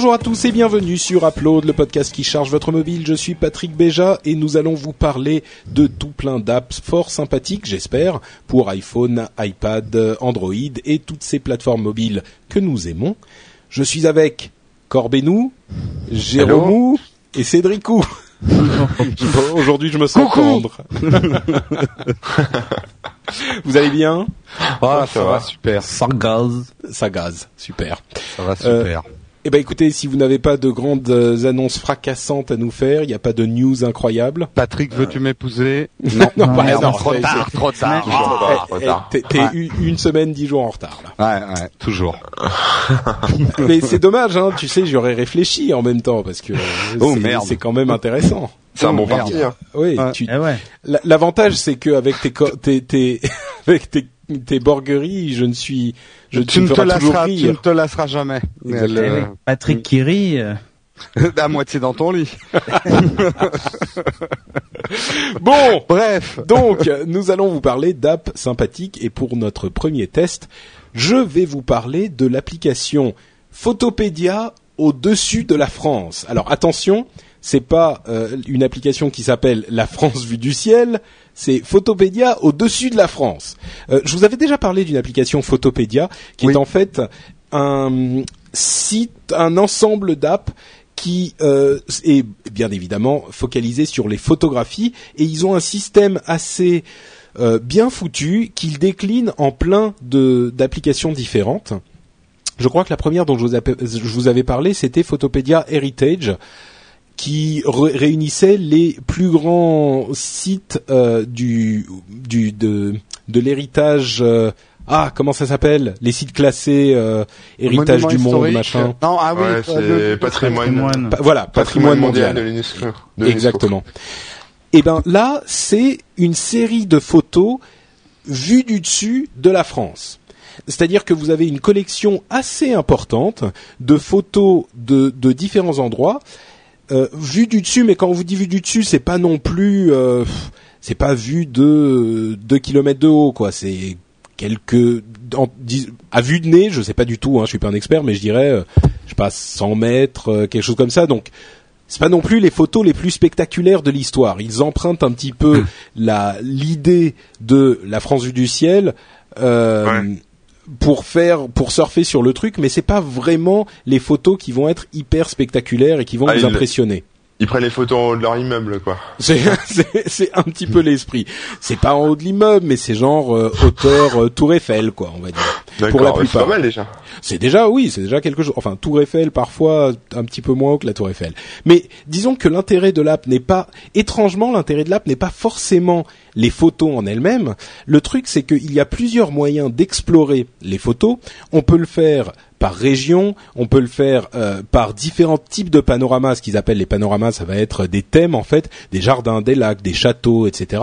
Bonjour à tous et bienvenue sur Upload, le podcast qui charge votre mobile. Je suis Patrick Béja et nous allons vous parler de tout plein d'apps fort sympathiques, j'espère, pour iPhone, iPad, Android et toutes ces plateformes mobiles que nous aimons. Je suis avec Corbénou, Jérôme et Cédricou. Aujourd'hui, je me sens tendre. Vous allez bien? Ah, ça, va, super. Sans gaz. Ça gaze, super. Ça va super. Eh ben écoutez, si vous n'avez pas de grandes euh, annonces fracassantes à nous faire, il n'y a pas de news incroyables. Patrick, veux-tu m'épouser Non, non, Non, trop tard, trop tard, c'est- trop tard, Eh. T'es t'es Ouais. une, semaine, dix jours en retard là. Ouais, ouais, toujours. Mais c'est dommage, hein. Tu sais, j'aurais réfléchi en même temps parce que euh, Oh, c'est- merde. c'est quand même intéressant. C'est un bon merde. parti. Hein. Oui, Ouais. tu- Eh ouais. l'avantage c'est que avec tes, co- tes, tes avec tes, tes borgueries, je ne suis, je tu ne te lasseras, tu ne te lasseras jamais. Eh Le- oui. Patrick qui rit. euh, à moitié dans ton lit. Bon, Bref. Donc, nous allons vous parler d'apps sympathiques et pour notre premier test, je vais vous parler de l'application Photopédia au-dessus de la France. Alors attention, c'est pas euh, une application qui s'appelle La France vue du ciel, c'est Photopédia au-dessus de la France. Euh, je vous avais déjà parlé d'une application Photopédia qui Oui. est en fait un site, un ensemble d'apps qui euh, est bien évidemment focalisé sur les photographies et ils ont un système assez euh, bien foutu qu'ils déclinent en plein de d'applications différentes. Je crois que la première dont je vous, je vous avais parlé, c'était Photopédia Heritage, qui ré- réunissait les plus grands sites euh, du, du de, de l'héritage. euh, ah, comment ça s'appelle? Les sites classés euh, héritage du monde, machin. Non, ah oui. Ouais, euh, c'est patrimoine, Patrimoine. Pa- voilà, patrimoine, mondial. de l'UNESCO. de l'UNESCO. Exactement. Et ben là, c'est une série de photos vues du dessus de la France. C'est-à-dire que vous avez une collection assez importante de photos de, de différents endroits euh, vues du dessus. Mais quand on vous dit vue du dessus, c'est pas non plus, euh, c'est pas vu de 2 kilomètres de haut, quoi. C'est quelques en- à vue de nez, je sais pas du tout, hein, je suis pas un expert, mais je dirais, euh, je sais pas 100 mètres, euh, quelque chose comme ça. Donc c'est pas non plus les photos les plus spectaculaires de l'histoire. Ils empruntent un petit peu la l'idée de la France vue du ciel euh, Ouais. Pour faire pour surfer sur le truc, mais c'est pas vraiment les photos qui vont être hyper spectaculaires et qui vont Ah, vous il- impressionner. Ils prennent les photos en haut de leur immeuble, quoi. C'est c'est c'est un petit peu l'esprit. C'est pas en haut de l'immeuble, mais c'est genre euh, hauteur euh, Tour Eiffel quoi, on va dire. Pour la ouais, c'est plupart. pas mal déjà. C'est déjà oui, c'est déjà quelque chose. Enfin, Tour Eiffel parfois un petit peu moins haut que la Tour Eiffel. Mais disons que l'intérêt de l'app n'est pas étrangement l'intérêt de l'app n'est pas forcément les photos en elles-mêmes. Le truc c'est qu'il y a plusieurs moyens d'explorer les photos. On peut le faire par région, on peut le faire euh, par différents types de panoramas, ce qu'ils appellent les panoramas, ça va être des thèmes en fait, des jardins, des lacs, des châteaux, etc.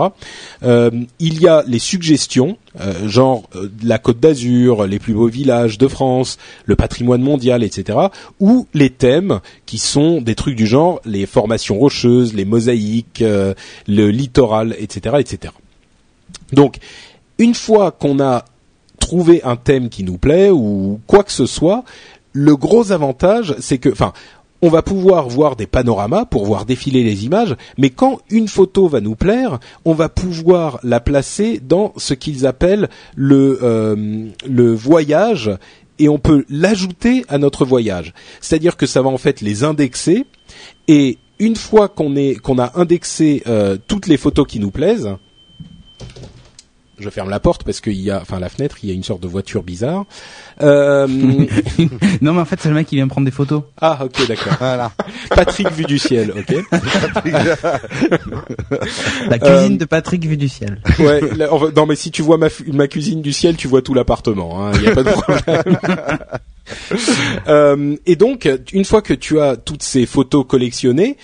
Euh, il y a les suggestions, euh, genre la Côte d'Azur, les plus beaux villages de France, le patrimoine mondial, etc. Ou les thèmes qui sont des trucs du genre les formations rocheuses, les mosaïques, le littoral, etc., etc. Donc, une fois qu'on a trouvé un thème qui nous plaît ou quoi que ce soit, le gros avantage, c'est que, enfin, on va pouvoir voir des panoramas pour voir défiler les images, mais quand une photo va nous plaire, on va pouvoir la placer dans ce qu'ils appellent le, euh, voyage et on peut l'ajouter à notre voyage. C'est-à-dire que ça va en fait les indexer et une fois qu'on est qu'on a indexé euh, toutes les photos qui nous plaisent, je ferme la porte parce qu'il y a, enfin la fenêtre, il y a une sorte de voiture bizarre. Euh, non, mais en fait, c'est le mec qui vient prendre des photos. ah, ok, d'accord. Voilà. Patrick vu du ciel, ok. La cuisine de Patrick vue du ciel. Ouais. là, non, mais si tu vois ma, cuisine du ciel, tu vois tout l'appartement. Il n'y a pas de problème. Euh, et donc, une fois que tu as toutes ces photos collectionnées,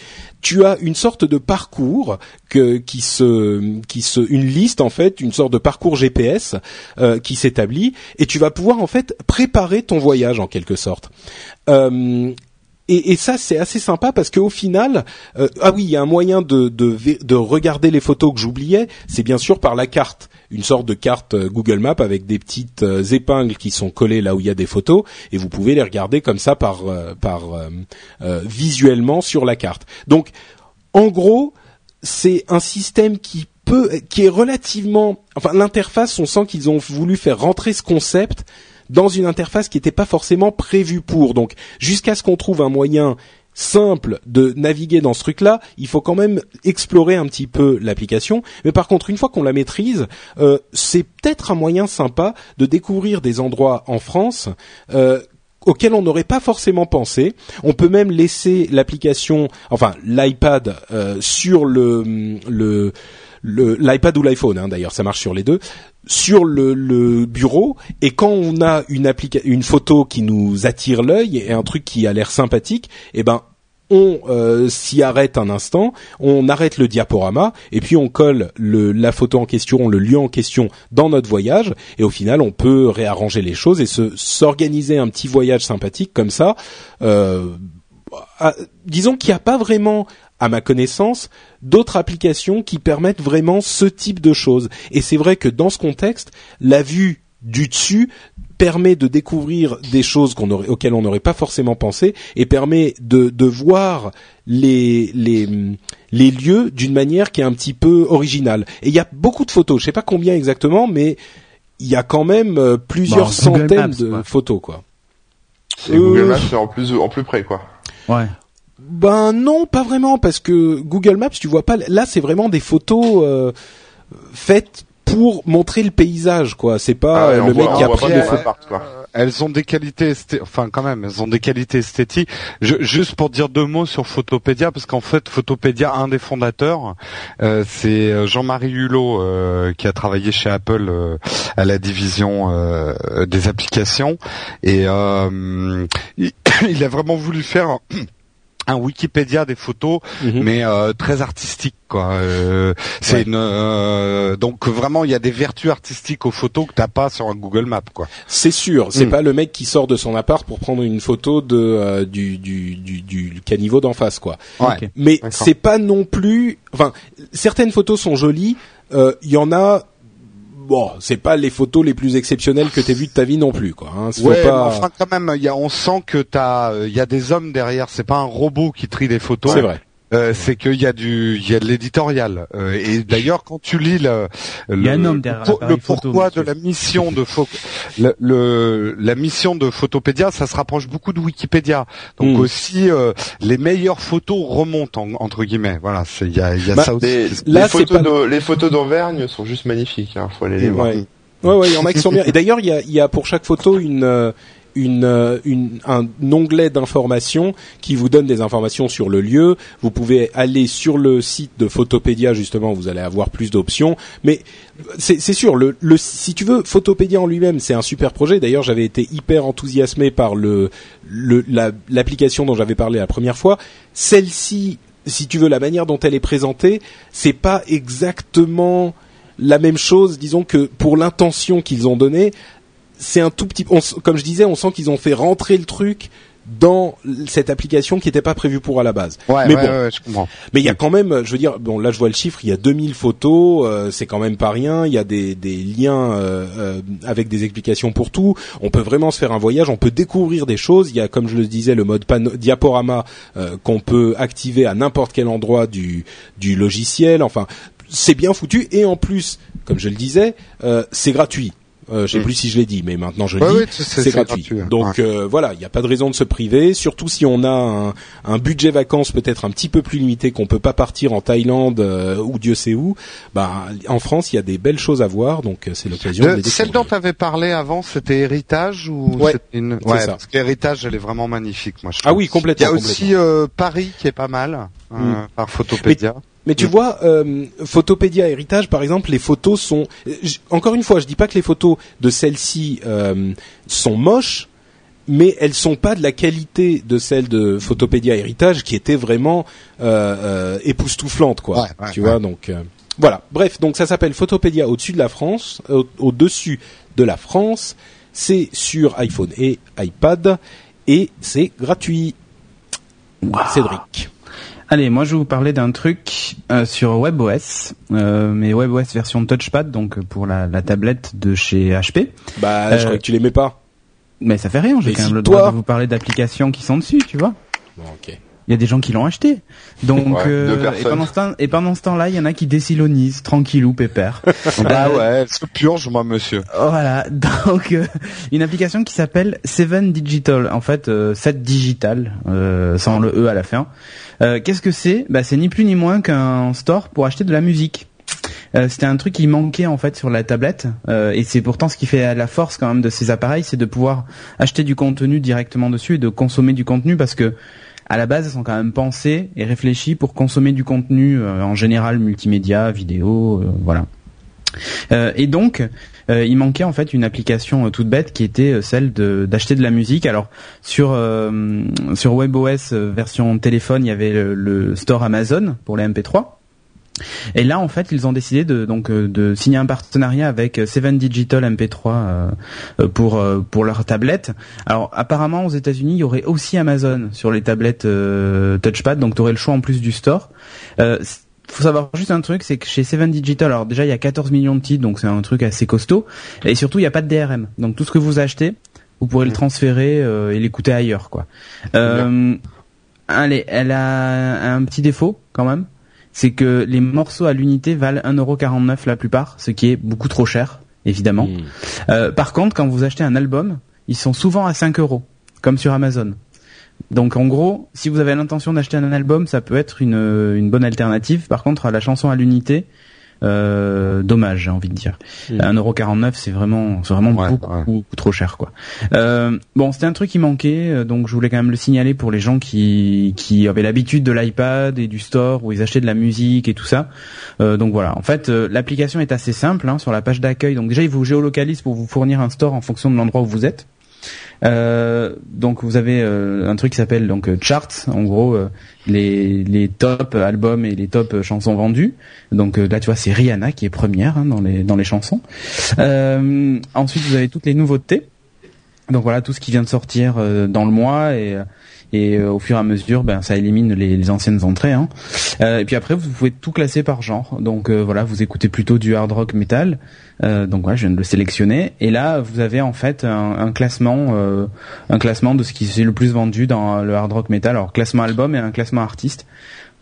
tu as une sorte de parcours que, qui se, qui se, une liste en fait, une sorte de parcours GPS euh, qui s'établit, et tu vas pouvoir en fait préparer ton voyage en quelque sorte. Euh, et, ça c'est assez sympa parce qu'au final, euh, ah oui, il y a un moyen de, de, de regarder les photos que j'oubliais, c'est bien sûr par la carte, une sorte de carte euh, Google Maps avec des petites euh, épingles qui sont collées là où il y a des photos, et vous pouvez les regarder comme ça par, euh, par visuellement sur la carte. Donc, en gros, c'est un système qui peut, qui est relativement, enfin l'interface, on sent qu'ils ont voulu faire rentrer ce concept dans une interface qui n'était pas forcément prévue pour. Donc, jusqu'à ce qu'on trouve un moyen simple de naviguer dans ce truc-là, il faut quand même explorer un petit peu l'application. Mais par contre, une fois qu'on la maîtrise, euh, c'est peut-être un moyen sympa de découvrir des endroits en France. Euh, auxquels on n'aurait pas forcément pensé. On peut même laisser l'application, enfin l'iPad euh, sur le le- l'iPad ou l'iPhone hein, d'ailleurs, ça marche sur les deux, sur le, le bureau et quand on a une une photo qui nous attire l'œil et un truc qui a l'air sympathique, eh ben on euh, s'y arrête un instant, on arrête le diaporama et puis on colle le, la photo en question, le lieu en question dans notre voyage et au final on peut réarranger les choses et se s'organiser un petit voyage sympathique comme ça. Euh, à- disons qu'il n'y a pas vraiment, à ma connaissance, d'autres applications qui permettent vraiment ce type de choses. Et c'est vrai que dans ce contexte, la vue du dessus permet de découvrir des choses qu'on aurait, auxquelles on n'aurait pas forcément pensé et permet de, de voir les, les, les lieux d'une manière qui est un petit peu originale. Et il y a beaucoup de photos, je sais pas combien exactement, mais il y a quand même euh, plusieurs Bon, Google centaines Maps, de quoi. photos, quoi. C'est Google Euh, Maps en plus en plus près quoi. Ouais. Ben non, pas vraiment, parce que Google Maps, tu vois pas. Là, c'est vraiment des photos euh, faites pour montrer le paysage, quoi. C'est pas Ah ouais, euh, le voit- mec qui a pris trop photos. quoi. Elles ont des qualités, esthé- enfin quand même, elles ont des qualités esthétiques. Je- juste pour dire deux mots sur Photopédia, parce qu'en fait, Photopédia, un des fondateurs, euh, c'est euh, Jean-Marie Hulot euh, qui a travaillé chez Apple euh, à la division euh, des applications, et euh, il, il a vraiment voulu faire un, Wikipédia des photos Mhm. mais euh, très artistique quoi. Euh, c'est Ouais. une euh, donc vraiment il y a des vertus artistiques aux photos que t'as pas sur un Google Maps quoi. C'est sûr, c'est Mm. pas le mec qui sort de son appart pour prendre une photo de euh, du, du, du, du caniveau d'en face, quoi. Ouais. Ok. Mais c'est pas non plus. Enfin, certaines photos sont jolies. euh, Il y en a. Bon, c'est pas les photos les plus exceptionnelles que t'aies vues de ta vie non plus, quoi. Hein. Ouais, pas. enfin quand même, il y a, on sent que t'as, euh, il y a des hommes derrière. C'est pas un robot qui trie les photos. C'est vrai. Euh, c'est qu'il y a du, il y a de l'éditorial. Euh, et d'ailleurs, quand tu lis le, le- un homme derrière le, photo, pourquoi de la mission de Pho- le, le- la mission de Photopédia, ça se rapproche beaucoup de Wikipédia. Donc Mm. aussi, euh, les meilleures photos remontent en- entre guillemets. Voilà, c'est il y a, il y a Bah, ça aussi. Les, Là, les c'est photos pas- d'Au- les photos d'Auvergne sont juste magnifiques. Hein, faut aller les voir. Ouais. Ouais, ouais, il y en a qui sont bien. Et d'ailleurs, il y a, il y a pour chaque photo une, euh, une, euh, une, un onglet d'informations qui vous donne des informations sur le lieu. Vous pouvez aller sur le site de Photopédia, justement, vous allez avoir plus d'options. Mais c'est sûr, le, le, si tu veux, Photopédia en lui-même, c'est un super projet. D'ailleurs, j'avais été hyper enthousiasmé par le le- la- l'application dont j'avais parlé la première fois. Celle-ci, si tu veux, la manière dont elle est présentée, c'est pas exactement la même chose, disons que pour l'intention qu'ils ont donnée, c'est un tout petit, on comme je disais, on sent qu'ils ont fait rentrer le truc dans cette application qui n'était pas prévue pour à la base. Ouais, mais ouais, bon, ouais, je comprends. mais il y a quand même, je veux dire, bon là je vois le chiffre, il y a 2000 photos, euh, c'est quand même pas rien. Il y a des, des liens euh, euh, avec des explications pour tout. On peut vraiment se faire un voyage, on peut découvrir des choses. Il y a, comme je le disais, le mode pano- diaporama euh, qu'on peut activer à n'importe quel endroit du, du logiciel. Enfin, c'est bien foutu et en plus, comme je le disais, euh, c'est gratuit. Euh, je sais Mm. plus si je l'ai dit, mais maintenant je le Ouais, dis. ouais, c'est- gratuit. ouais. Donc euh, voilà, il n'y a pas de raison de se priver, surtout si on a un, un budget vacances peut-être un petit peu plus limité, qu'on peut pas partir en Thaïlande euh, ou Dieu sait où. Ben en France, il y a des belles choses à voir, donc euh, c'est l'occasion de Le- les celle dont tu avais parlé avant, c'était Héritage ou Ouais, une... Ouais, ça. parce qu'Héritage, elle est vraiment magnifique, moi. Je Ah oui, Il y complètement. a complètement. aussi euh, Paris qui est pas mal euh, Mm. par Photopédia. Mais tu Mm. vois, euh, Photopédia Héritage, par exemple, les photos sont. euh, Encore une fois, je dis pas que les photos de celle-ci euh, sont moches, mais elles sont pas de la qualité de celles de Photopédia Héritage, qui étaient vraiment euh, euh, époustouflantes, quoi. Ouais, ouais, tu ouais. vois, donc euh, voilà. Bref, donc ça s'appelle Photopédia au-dessus de la France, au- au-dessus de la France. C'est sur iPhone et iPad et c'est gratuit. Cédric. Allez, moi je vais vous parler d'un truc euh, sur WebOS, euh, mais WebOS version touchpad, donc euh, pour la, la tablette de chez HP. Bah, Euh, je crois que tu l'aimais pas. Mais ça fait rien, j'ai quand si même le toi- droit de vous parler d'applications qui sont dessus, tu vois. Bon, ok. Il y a des gens qui l'ont acheté. Donc, Ouais, euh, et pendant ce temps, et pendant ce temps-là, il y en a qui désilonisent, tranquillou, pépère. Bah Euh, ouais, se purge, moi, monsieur. Voilà, donc euh, une application qui s'appelle Seven Digital, en fait euh, 7 digital, euh, sans le e à la fin. Euh, Qu'est-ce que c'est? Bah, C'est ni plus ni moins qu'un store pour acheter de la musique. Euh, C'était un truc qui manquait en fait sur la tablette, euh, et c'est pourtant ce qui fait la force quand même de ces appareils, c'est de pouvoir acheter du contenu directement dessus et de consommer du contenu parce que à la base, elles sont quand même pensées et réfléchies pour consommer du contenu euh, en général multimédia, vidéo, euh, voilà. Euh, et donc, il manquait en fait une application toute bête qui était celle d'acheter de la musique. Alors sur sur WebOS version téléphone, il y avait le, le store Amazon pour les MP3. Et là, en fait, ils ont décidé de donc euh, de signer un partenariat avec euh, Seven Digital MP3 euh, pour euh, pour leur tablette. Alors apparemment aux États-Unis, il y aurait aussi Amazon sur les tablettes euh, touchpad, donc tu aurais le choix en plus du store. Euh, faut savoir juste un truc, c'est que chez Seven Digital, alors déjà il y a 14 millions de titres, donc c'est un truc assez costaud, et surtout il n'y a pas de DRM. Donc tout ce que vous achetez, vous pourrez le transférer et l'écouter ailleurs, quoi. Euh, allez, elle a un petit défaut quand même, c'est que les morceaux à l'unité valent 1,49€ la plupart, ce qui est beaucoup trop cher, évidemment. Hmm. Euh, par contre, quand vous achetez un album, ils sont souvent à 5 euros, comme sur Amazon. Donc en gros, si vous avez l'intention d'acheter un album, ça peut être une, une bonne alternative. Par contre, à la chanson à l'unité, euh, dommage, j'ai envie de dire. Mm. 1,49€, c'est vraiment, c'est vraiment Ouais, beaucoup, ouais. beaucoup trop cher, quoi. Euh, bon, c'était un truc qui manquait, euh, donc je voulais quand même le signaler pour les gens qui, qui avaient l'habitude de l'iPad et du store où ils achetaient de la musique et tout ça. Euh, donc voilà. En fait, euh, l'application est assez simple hein, sur la page d'accueil. Donc déjà, il vous géolocalise pour vous fournir un store en fonction de l'endroit où vous êtes. Euh, donc vous avez euh, un truc qui s'appelle donc euh, charts, en gros euh, les les top albums et les top chansons vendues. Donc euh, là tu vois c'est Rihanna qui est première hein, dans les dans les chansons. Ensuite vous avez toutes les nouveautés. Donc voilà tout ce qui vient de sortir dans le mois et et euh, au fur et à mesure ben ça élimine les, les anciennes entrées. Hein. Euh, et puis après vous pouvez tout classer par genre. Donc euh, voilà vous écoutez plutôt du hard rock metal. Euh, donc voilà je viens de le sélectionner et là vous avez en fait un, un classement euh, un classement de ce qui s'est le plus vendu dans le hard rock metal. Alors classement album et un classement artiste.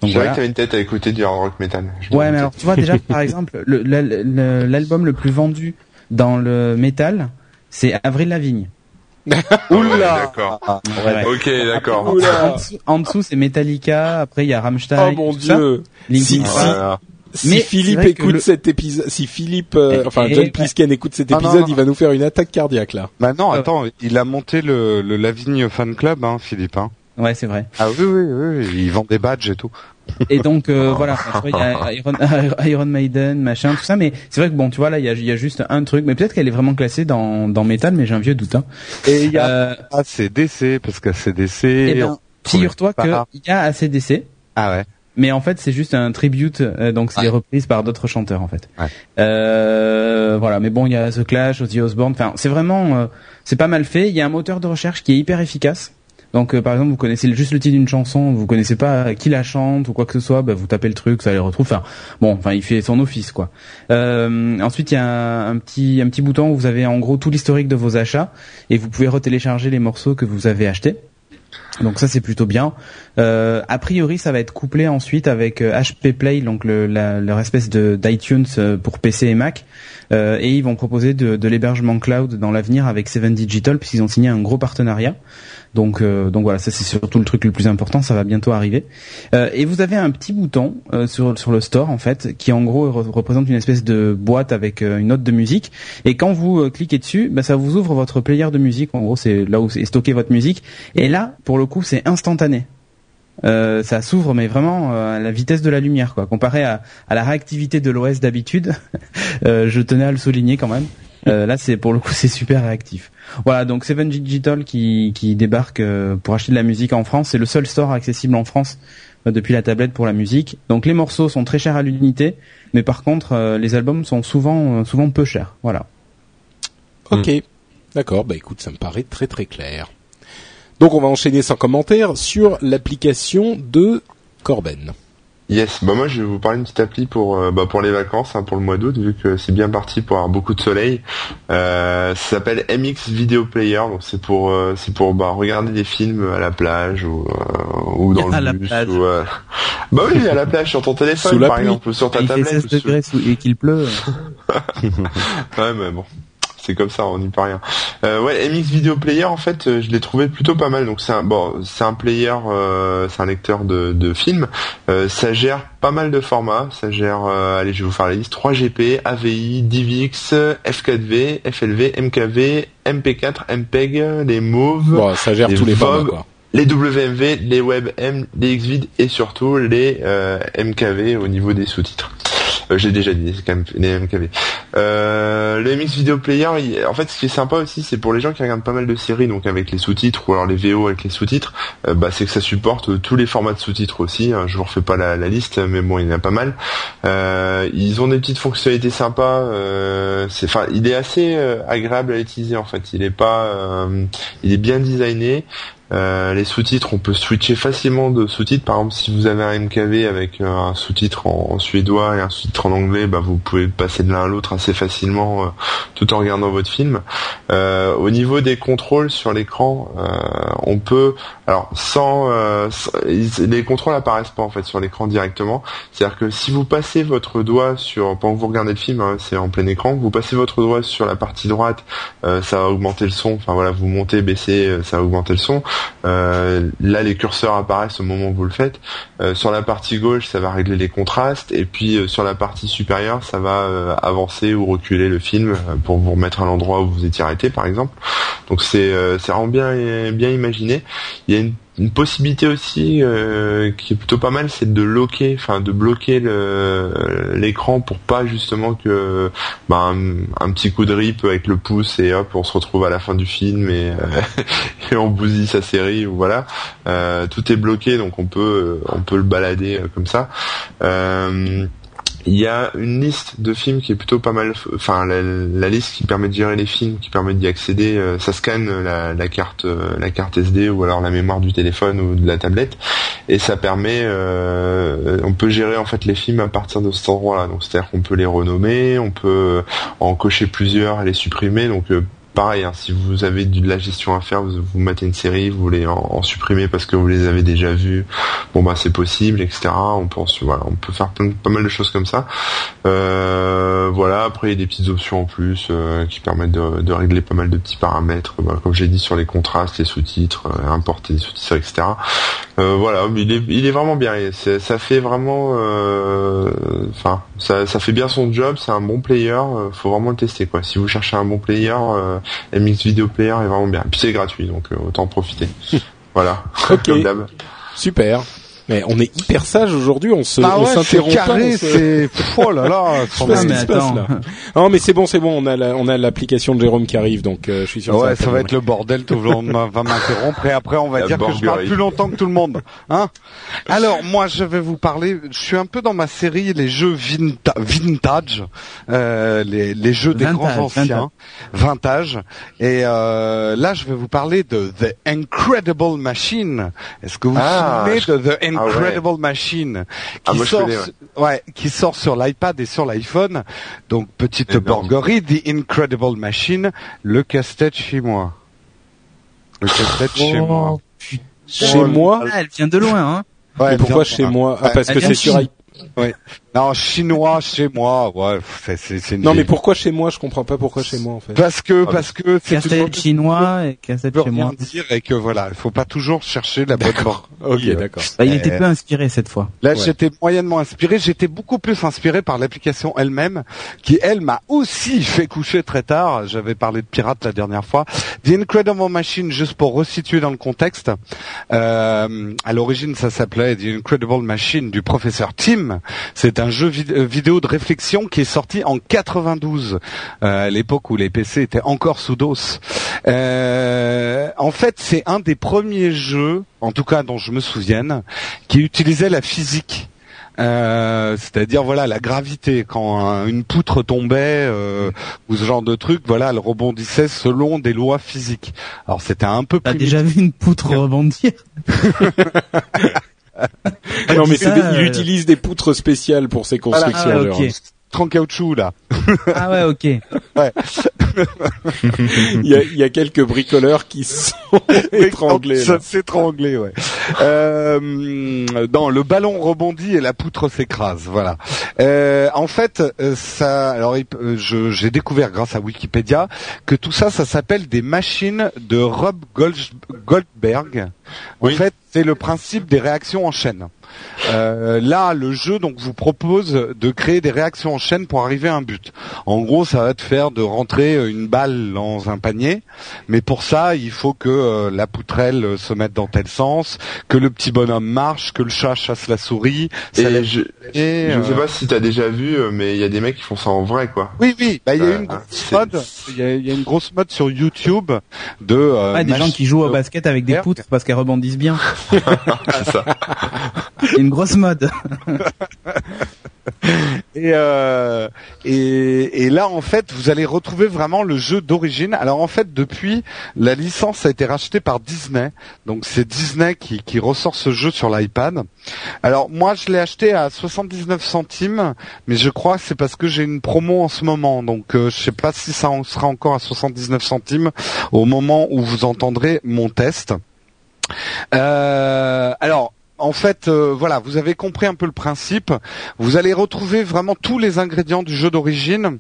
Donc vrai voilà. que t'avais une tête à écouter du hard rock metal. Je Ouais, mais alors tu vois déjà par exemple le- la- le- l'album le plus vendu dans le métal, c'est Avril Lavigne. Oula D'accord. Ouais. Ok, d'accord. En dessous, c'est Metallica, après il y a Rammstein, Oh mon dieu. Linkin Si- Mais Philippe écoute le- cet épisode, si Philippe, euh, Et- enfin et- John Plisken écoute cet Ah, non, épisode, non. il va nous faire une attaque cardiaque là. Bah non, Euh. attends, il a monté le, le Lavigne Fan Club, hein, Philippe. Hein. Ouais, c'est vrai. Ah oui, oui, oui, oui, il vend des badges et tout. Et donc euh, voilà, il y a Iron, Iron Maiden, machin, tout ça. Mais c'est vrai que bon, tu vois là, il y a, il y a juste un truc. Mais peut-être qu'elle est vraiment classée dans dans métal, mais j'ai un vieux doute. Hein. Et il y a Euh, ACDC, parce qu'ACDC... eh bien, figure-toi Pas que grave. il y a ACDC. Ah ouais. Mais en fait, c'est juste un tribute, euh, donc c'est Ouais. des reprises par d'autres chanteurs en fait. Ouais. Euh, voilà, mais bon, il y a The Clash, Ozzy Osbourne. Enfin, c'est vraiment, c'est pas mal fait. Il y a un moteur de recherche qui est hyper efficace. Donc, euh, par exemple, vous connaissez juste le titre d'une chanson, vous connaissez pas qui la chante ou quoi que ce soit, bah, vous tapez le truc, ça les retrouve. Enfin, bon, enfin, il fait son office quoi. Euh, ensuite, il y a un, petit, un petit bouton où vous avez en gros tout l'historique de vos achats et vous pouvez retélécharger les morceaux que vous avez achetés. Donc ça c'est plutôt bien. Euh, a priori ça va être couplé ensuite avec HP Play, donc leur espèce de d'iTunes pour PC et Mac, et ils vont proposer de, de l'hébergement cloud dans l'avenir avec Seven Digital puisqu'ils ont signé un gros partenariat. Donc, euh, donc voilà, ça c'est surtout le truc le plus important, ça va bientôt arriver. Euh, et vous avez un petit bouton euh, sur le store en fait, qui en gros représente une espèce de boîte avec une note de musique. Et quand vous cliquez dessus, bah, ça vous ouvre votre player de musique. En gros, c'est là où est stocké votre musique. Et là, pour le coup, c'est instantané. ça s'ouvre mais vraiment à la vitesse de la lumière quoi. Comparé à la réactivité de l'OS d'habitude, je tenais à le souligner quand même. Là c'est pour le coup c'est super réactif. Voilà, donc Seven Digital qui, qui débarque euh, pour acheter de la musique en France. C'est le seul store accessible en France euh, depuis la tablette pour la musique. Donc les morceaux sont très chers à l'unité, mais par contre euh, les albums sont souvent souvent peu chers. Voilà. Ok, hmm. d'accord. Bah écoute, ça me paraît très très clair. Donc on va enchaîner sans commentaire sur l'application de Corben. Yes, bah moi je vais vous parler d'une petite appli pour euh, bah, pour les vacances, hein, pour le mois d'août, vu que c'est bien parti pour avoir beaucoup de soleil. Euh, ça s'appelle MX Video Player, donc c'est pour euh, c'est pour bah, regarder des films à la plage ou ou dans le bus. Ou, bah oui, à la plage sur ton téléphone par exemple, sur ta tablette. et qu'il pleut. ouais, mais bon c'est comme ça, on n'y peut rien. Euh, ouais, MX Video Player, en fait, euh, je l'ai trouvé plutôt pas mal. Donc c'est un bon, c'est un player, euh, c'est un lecteur de, de films. Euh, ça gère pas mal de formats. Ça gère, allez, je vais vous faire la liste 3GP, AVI, DivX, F4V, FLV, MKV, MP4, MPEG, les Move. Bon, ça gère tous les formats. Quoi les WMV, les WebM, les XVID et surtout les MKV au niveau des sous-titres. Euh, j'ai déjà dit, c'est quand même les MKV. Euh, le MX Video Player, en fait, ce qui est sympa aussi, c'est pour les gens qui regardent pas mal de séries, donc avec les sous-titres ou alors les VO avec les sous-titres, euh, bah, c'est que ça supporte tous les formats de sous-titres aussi. Hein. Je vous refais pas la, liste, mais bon, il y en a pas mal. ils ont des petites fonctionnalités sympas. c'est, enfin, il est assez agréable à utiliser en fait. Il est pas, il est bien designé. Euh, les sous-titres, on peut switcher facilement de sous-titres. Par exemple, si vous avez un MKV avec euh, un sous-titre en, suédois et un sous-titre en anglais, bah, vous pouvez passer de l'un à l'autre assez facilement euh, tout en regardant votre film. au niveau des contrôles sur l'écran, on peut, alors sans, les contrôles apparaissent pas en fait sur l'écran directement. C'est-à-dire que si vous passez votre doigt sur, pendant que vous regardez le film, hein, c'est en plein écran, vous passez votre doigt sur la partie droite, ça va augmenter le son. Enfin voilà, vous montez, baissez, ça va augmenter le son. Euh, là, les curseurs apparaissent au moment où vous le faites. Euh, sur la partie gauche, ça va régler les contrastes, et puis euh, sur la partie supérieure, ça va avancer ou reculer le film pour vous remettre à l'endroit où vous étiez arrêté, par exemple. Donc c'est c'est vraiment bien bien imaginé. Une possibilité aussi euh, qui est plutôt pas mal, c'est de loquer, enfin de bloquer l'écran pour pas justement que bah, un, petit coup de rip avec le pouce et hop on se retrouve à la fin du film et, euh, et on bousille sa série ou voilà. Euh, tout est bloqué donc on peut on peut le balader comme ça. Il y a une liste de films qui est plutôt pas mal, enfin la, liste qui permet de gérer les films, qui permet d'y accéder, euh, ça scanne la, carte, euh, la carte SD ou alors la mémoire du téléphone ou de la tablette, et ça permet, euh, on peut gérer en fait les films à partir de cet endroit-là. Donc c'est-à-dire qu'on peut les renommer, on peut en cocher plusieurs et les supprimer. Donc pareil, hein, si vous avez de la gestion à faire, vous, vous mettez une série, vous voulez en, supprimer parce que vous les avez déjà vus, bon bah c'est possible, etc. On peut, voilà, on peut faire pas mal de choses comme ça. Euh, voilà, après il y a des petites options en plus euh, qui permettent de, régler pas mal de petits paramètres, bah, comme j'ai dit sur les contrastes, les sous-titres, euh, importer des sous-titres, etc. voilà, il est, il est vraiment bien. Ça fait vraiment, enfin, ça, ça fait bien son job. C'est un bon player. faut vraiment le tester quoi. Si vous cherchez un bon player MX Video Player est vraiment bien. Puis c'est gratuit, donc euh, autant en profiter. voilà. Ok. Super. Mais on est hyper sage aujourd'hui, on se, ah on s'interrompt pas. C'est, oh là là, je sais pas ce qui là. Non, mais c'est bon, c'est bon, on a on a l'application de Jérôme qui arrive, donc euh, je suis sûr. Ouais, ça, va, être le bordel, tout le monde va m'interrompre et après on va dire que je parle plus longtemps que tout le monde, hein. Alors moi, je vais vous parler. Je suis un peu dans ma série les jeux vintage, euh, les, les jeux des grands anciens, vintage. Et euh, là, je vais vous parler de The Incredible Machine. Est-ce que vous vous ah, souvenez de The ah Incredible Machine ah, qui sort, ouais, qui sort sur l'iPad et sur l'iPhone. Donc petite borguerie, The Incredible Machine, le casse-tête chez moi. Le casse-tête chez oh, moi. Chez Oh, moi Ah, elle vient de loin, hein. Ouais, Mais pourquoi chez ouais. moi? Ah, Ouais, parce que c'est sur Chine. i- Non, chinois chez moi, ouais, c'est c'est c'est une Non, mais pourquoi chez moi? Je comprends pas pourquoi chez moi en fait. parce que Ah, parce que c'est une chinois et cassette chez moi. dire et que voilà, il faut pas toujours chercher la bonne D'accord. Ok, d'accord. Bah, il Euh, était peu inspiré cette fois. Là, Ouais. j'étais moyennement inspiré. J'étais beaucoup plus inspiré par l'application elle-même, qui elle m'a aussi fait coucher très tard. J'avais parlé de pirate la dernière fois. The Incredible Machine, juste pour resituer dans le contexte. Euh, à l'origine, ça s'appelait The Incredible Machine du professeur Tim. C'est un jeu vid- euh, vidéo de réflexion qui est sorti en 92, euh, à l'époque où les PC étaient encore sous DOS. Euh, en fait, c'est un des premiers jeux, en tout cas dont je me souvienne, qui utilisait la physique. Euh, c'est-à-dire voilà la gravité. Quand un- une poutre tombait euh, ou ce genre de truc voilà elle rebondissait selon des lois physiques. Alors c'était un peu T'as déjà vu une poutre rebondir? Ah non, mais c'est Ça, des- il utilise des poutres spéciales pour ses constructions. Ah ouais, Jérôme. ok. en caoutchouc là Ah ouais, ok. il, y a, il y a quelques bricoleurs qui sont étranglés. Ça s'étrangler, ouais. Euh, dans le ballon rebondit et la poutre s'écrase, voilà. Euh, en fait, euh, ça, alors euh, je- j'ai découvert grâce à Wikipédia que tout ça, ça s'appelle des machines de Rob Goldberg. En Oui. fait, c'est le principe des réactions en chaîne. Euh, là, le jeu donc vous propose de créer des réactions en chaîne pour arriver à un but. En gros, ça va te faire de rentrer une balle dans un panier, mais pour ça, il faut que euh, la poutrelle euh, se mette dans tel sens, que le petit bonhomme marche, que le chat chasse la souris. Ça Et je, et, je euh, sais pas si t'as déjà vu, euh, mais il y a des mecs qui font ça en vrai, quoi. Oui, oui, bah, il y a une grosse mode, il y a, il y a une grosse mode sur YouTube de euh, des gens qui jouent au basket avec des poutres parce qu'elles rebondissent bien. Une grosse mode. Et, euh, et, et là, en fait, vous allez retrouver vraiment le jeu d'origine. Alors, en fait, depuis, la licence a été rachetée par Disney. Donc, c'est Disney qui, qui ressort ce jeu sur l'iPad. Alors, moi, je l'ai acheté à 79 centimes, mais je crois que c'est parce que j'ai une promo en ce moment. Donc, euh, je sais pas si ça en sera encore à 79 centimes au moment où vous entendrez mon test. Euh, alors, en fait, euh, voilà, vous avez compris un peu le principe. Vous allez retrouver vraiment tous les ingrédients du jeu d'origine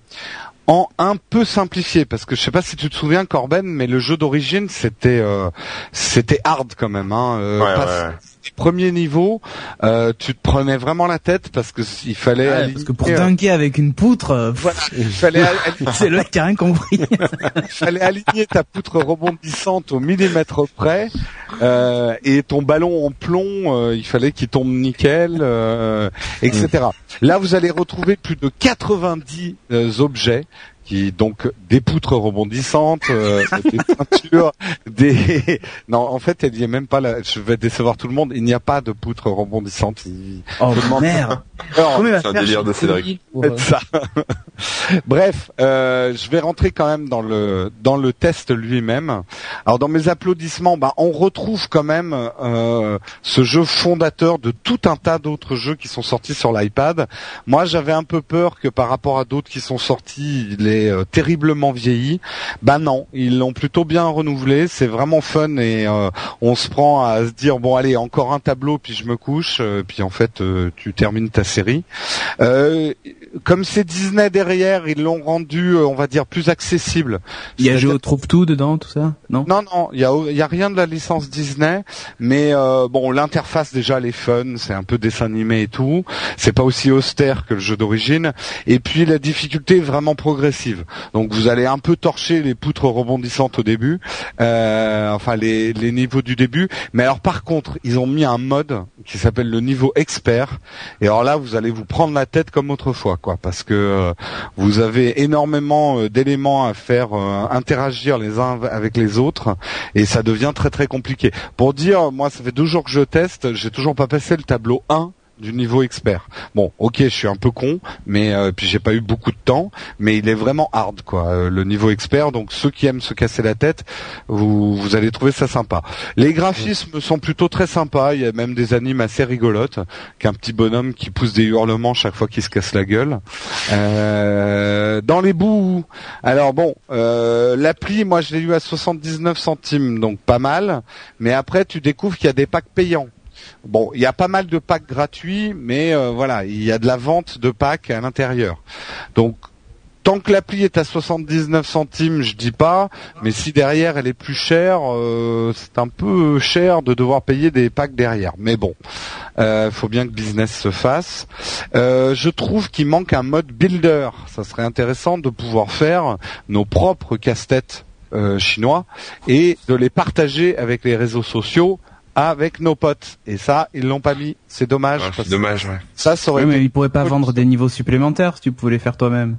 en un peu simplifié parce que je sais pas si tu te souviens Corben mais le jeu d'origine c'était euh, c'était hard quand même hein euh, Ouais, pas- ouais, ouais. les premiers niveaux euh, tu te prenais vraiment la tête parce que il fallait Ouais, aligner, parce que pour euh, dunker avec une poutre, euh, voilà, il fallait c'est le qui a rien compris. il fallait aligner ta poutre rebondissante au millimètre près euh, et ton ballon en plomb, euh, il fallait qu'il tombe nickel, euh, etc. Là, vous allez retrouver plus de 90 euh, objets qui donc des poutres rebondissantes, euh, des peintures, des non en fait il n'y a même pas la... je vais décevoir tout le monde, il n'y a pas de poutres rebondissantes. Il- Oh merde. C'est un délire de Cédric. Pour, ça. Bref, euh, je vais rentrer quand même dans le dans le test lui-même. Alors dans mes applaudissements, bah, on retrouve quand même euh, ce jeu fondateur de tout un tas d'autres jeux qui sont sortis sur l'iPad. Moi, j'avais un peu peur que par rapport à d'autres qui sont sortis, euh, terriblement vieilli. Bah non, ils l'ont plutôt bien renouvelé. C'est vraiment fun et euh, on se prend à se dire bon allez encore un tableau puis je me couche. euh, puis en fait, tu termines ta série. Comme c'est Disney derrière, ils l'ont rendu, euh, on va dire, plus accessible. Il y a C'est-à-dire- Géo Trouve tout dedans, tout ça? Non? Non, non, il y a, il y a rien de la licence Disney, mais euh, bon, l'interface déjà elle est fun, c'est un peu dessin animé et tout. C'est pas aussi austère que le jeu d'origine. Et puis la difficulté est vraiment progressive. Donc vous allez un peu torcher les poutres rebondissantes au début, euh, enfin les, les niveaux du début. Mais alors par contre, ils ont mis un mode qui s'appelle le niveau expert. Et alors là, vous allez vous prendre la tête comme autrefois, quoi, parce que euh, vous avez énormément euh, d'éléments à faire euh, interagir les uns avec les autres, et ça devient très très compliqué. Pour dire, moi, ça fait deux jours que je teste, j'ai toujours pas passé le tableau 1 du niveau expert. Bon, ok, je suis un peu con, mais euh, puis j'ai pas eu beaucoup de temps, mais il est vraiment hard quoi, euh, le niveau expert. Donc ceux qui aiment se casser la tête, vous vous allez trouver ça sympa. Les graphismes sont plutôt très sympas. Il y a même des animes assez rigolotes, qu'un petit bonhomme qui pousse des hurlements chaque fois qu'il se casse la gueule. Euh, dans les bouts, alors bon, euh, l'appli, moi je l'ai eu à 79 centimes, donc pas mal. Mais après, tu découvres qu'il y a des packs payants. Bon, il y a pas mal de packs gratuits, mais euh, voilà, il y a de la vente de packs à l'intérieur. Donc, tant que l'appli est à 79 centimes, je dis pas, mais si derrière elle est plus chère, euh, c'est un peu cher de devoir payer des packs derrière. Mais bon, euh, faut bien que business se fasse. Euh, je trouve qu'il manque un mode builder. Ça serait intéressant de pouvoir faire nos propres casse-têtes chinois et de les partager avec les réseaux sociaux avec nos potes. Et ça, ils l'ont pas mis. C'est dommage. Ouais, parce dommage, ouais. Ça, ça aurait Oui, été mais ils pourraient pas vendre des niveaux supplémentaires si tu pouvais les faire toi-même.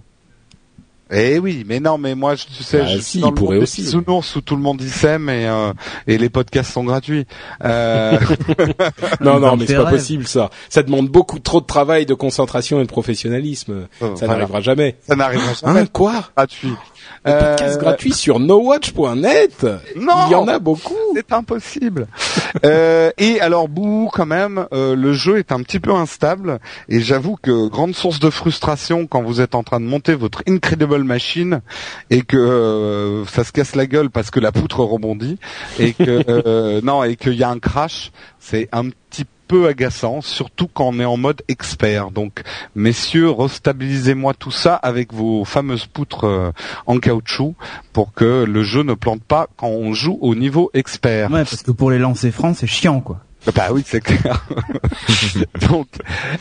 Eh oui, mais non, mais moi, je- tu sais, Bah, je si, suis dans il le monde des aussi. bisounours où tout le monde y s'aime et, euh, et les podcasts sont gratuits. Euh, Non, non, mais c'est pas possible ça. Ça demande beaucoup trop de travail, de concentration et de professionnalisme. Oh, ça voilà. n'arrivera jamais. ça n'arrivera jamais Hein, quoi gratuit. Un podcast Euh, gratuit sur nowatch.net Non Il y en a beaucoup. C'est impossible. Euh, et alors, bouh, quand même, euh, le jeu est un petit peu instable. Et j'avoue que grande source de frustration quand vous êtes en train de monter votre Incredible Machine et que euh, ça se casse la gueule parce que la poutre rebondit et que euh, non et qu'il y a un crash, c'est un petit peu agaçant, surtout quand on est en mode expert. Donc, messieurs, restabilisez-moi tout ça avec vos fameuses poutres euh, en caoutchouc pour que le jeu ne plante pas quand on joue au niveau expert. Ouais, parce que pour les lancer francs, c'est chiant, quoi. Bah oui, c'est clair. Donc,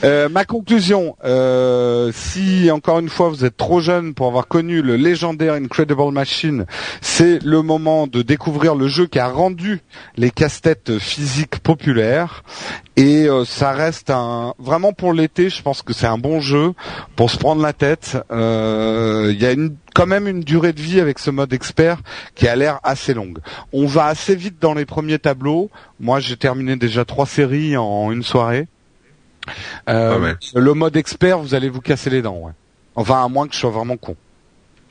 euh, ma conclusion, euh, si encore une fois vous êtes trop jeune pour avoir connu le légendaire Incredible Machine, c'est le moment de découvrir le jeu qui a rendu les casse-têtes physiques populaires. Et euh, ça reste un vraiment pour l'été, je pense que c'est un bon jeu pour se prendre la tête. Euh, Il y a une, quand même une durée de vie avec ce mode expert qui a l'air assez longue. On va assez vite dans les premiers tableaux. Moi, j'ai terminé déjà trois séries en une soirée. Euh, le mode expert, vous allez vous casser les dents. Ouais. Enfin, à moins que je sois vraiment con.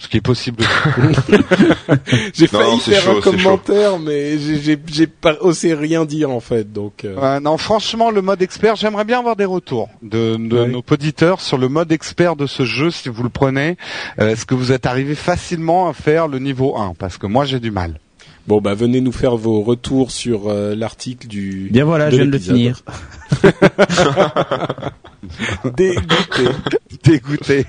Ce qui est possible. J'ai failli faire chaud, un commentaire, mais j'ai- j'ai j'ai pas osé rien dire en fait. Donc euh, Euh, non, franchement, le mode expert, j'aimerais bien avoir des retours de, de Ouais. nos auditeurs sur le mode expert de ce jeu, si vous le prenez. Euh, Est-ce que vous êtes arrivé facilement à faire le niveau 1 Parce que moi, j'ai du mal. bon, bah venez nous faire vos retours sur euh, l'article du. Bien voilà, de je viens de le finir. Dégoûté. Dégoûté.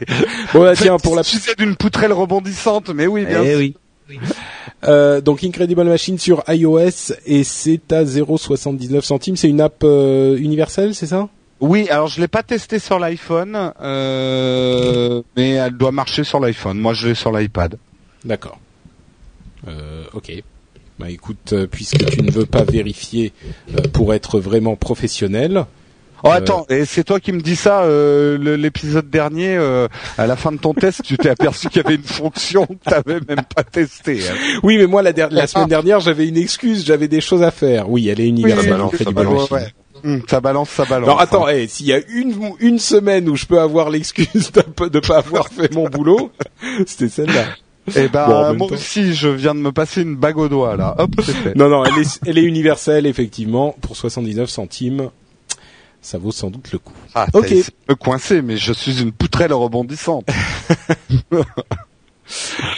bon, là, tiens, pour la sais d'une poutrelle rebondissante, mais oui, bien Eh sûr. oui. Euh, donc Incredible Machine sur iOS et c'est à 0,79 centimes. C'est une app euh, universelle, c'est ça? Oui, alors je l'ai pas testé sur l'iPhone, euh, mais elle doit marcher sur l'iPhone. Moi, je l'ai sur l'iPad. D'accord. Ok. Bah écoute, puisque tu ne veux pas vérifier pour être vraiment professionnel, Oh Euh, attends, et c'est toi qui me dis ça euh, l'épisode dernier euh, à la fin de ton test, tu t'es aperçu qu'il y avait une fonction que t'avais même pas testée. hein. Oui, mais moi la, der- la semaine dernière, j'avais une excuse, j'avais des choses à faire. Oui, elle est universelle. ça balance, Incredible ça balance. Ouais. Hum, ça balance, ça balance. Alors attends, hein. s'il y a une une semaine où je peux avoir l'excuse de, de pas avoir fait mon boulot, c'était celle-là. Eh ben, Bon, moi temps. aussi, je viens de me passer une bague au doigt là. Hop, c'est fait. Non, non, elle est, elle est universelle effectivement pour 79 centimes. Ça vaut sans doute le coup. Ah, Ok. me coincer, mais je suis une poutrelle rebondissante.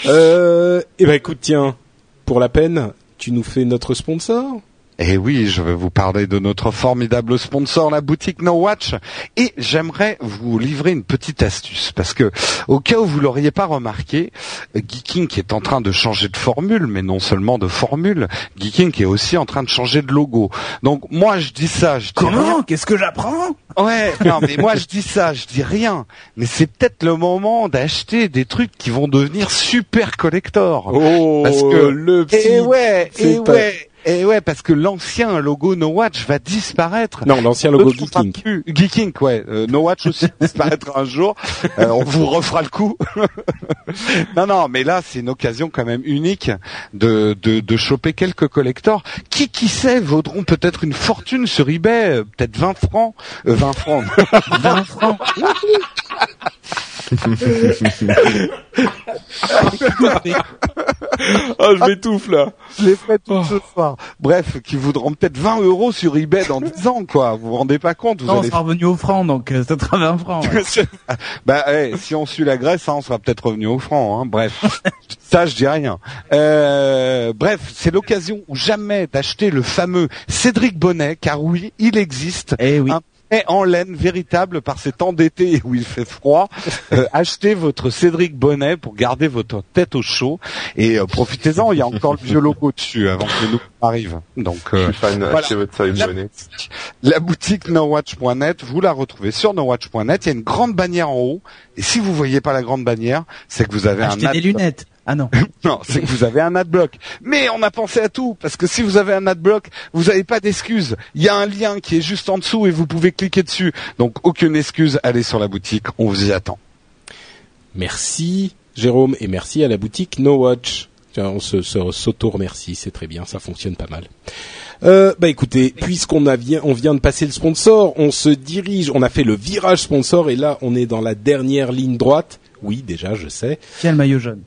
Euh, eh ben écoute, tiens, pour la peine, tu nous fais notre sponsor? Eh oui, je vais vous parler de notre formidable sponsor, la boutique No Watch. Et j'aimerais vous livrer une petite astuce, parce que au cas où vous l'auriez pas remarqué, Geeking est en train de changer de formule, mais non seulement de formule, Geeking est aussi en train de changer de logo. Donc moi je dis ça, je dis rien. Comment Qu'est-ce que j'apprends? Ouais, non mais moi je dis ça, je dis rien. Mais c'est peut-être le moment d'acheter des trucs qui vont devenir super collector. Oh, Parce que- le petit. Et ouais, c'est et pas- ouais. Et ouais, parce que l'ancien logo No Watch va disparaître. Non, l'ancien logo Geeking. Geeking, ouais. Euh, no Watch aussi disparaîtra un jour. Euh, on vous refera le coup. non, non, mais là, c'est une occasion quand même unique de, de, de choper quelques collectors qui, qui sait, vaudront peut-être une fortune sur eBay, euh, peut-être 20 francs. 20 francs. 20 francs. Oh, je m'étouffe là. Je l'ai fait tout ce soir. Bref, qui voudront peut-être 20 euros sur eBay dans 10 ans, quoi. Vous vous rendez pas compte vous Non, on sera revenu au franc, donc euh, ça sera 20 francs. bah, si on suit la Grèce, hein, on sera peut-être revenu au franc. Hein. Bref, ça, je dis rien. Euh, bref, c'est l'occasion ou jamais d'acheter le fameux Cédric Bonnet, car oui, il existe. Eh oui en laine véritable par ces temps d'été où il fait froid. Euh, achetez votre Cédric Bonnet pour garder votre tête au chaud et euh, profitez-en. Il y a encore le vieux logo dessus avant que nous arrive. Donc, euh, achetez votre la, Bonnet. La boutique nowatch.net, vous la retrouvez sur nowatch.net. Il y a une grande bannière en haut. Et si vous voyez pas la grande bannière, c'est que vous avez un des lunettes. Ah non. non, c'est que vous avez un adblock. Mais on a pensé à tout, parce que si vous avez un adblock, vous n'avez pas d'excuse. Il y a un lien qui est juste en dessous et vous pouvez cliquer dessus. Donc aucune excuse, allez sur la boutique, on vous y attend. Merci Jérôme et merci à la boutique No Watch. On se, s'auto-remercie, c'est très bien, ça fonctionne pas mal. Euh, bah écoutez, puisqu'on a on vient de passer le sponsor, on se dirige, on a fait le virage sponsor et là on est dans la dernière ligne droite. Oui, déjà, je sais. Quel maillot jaune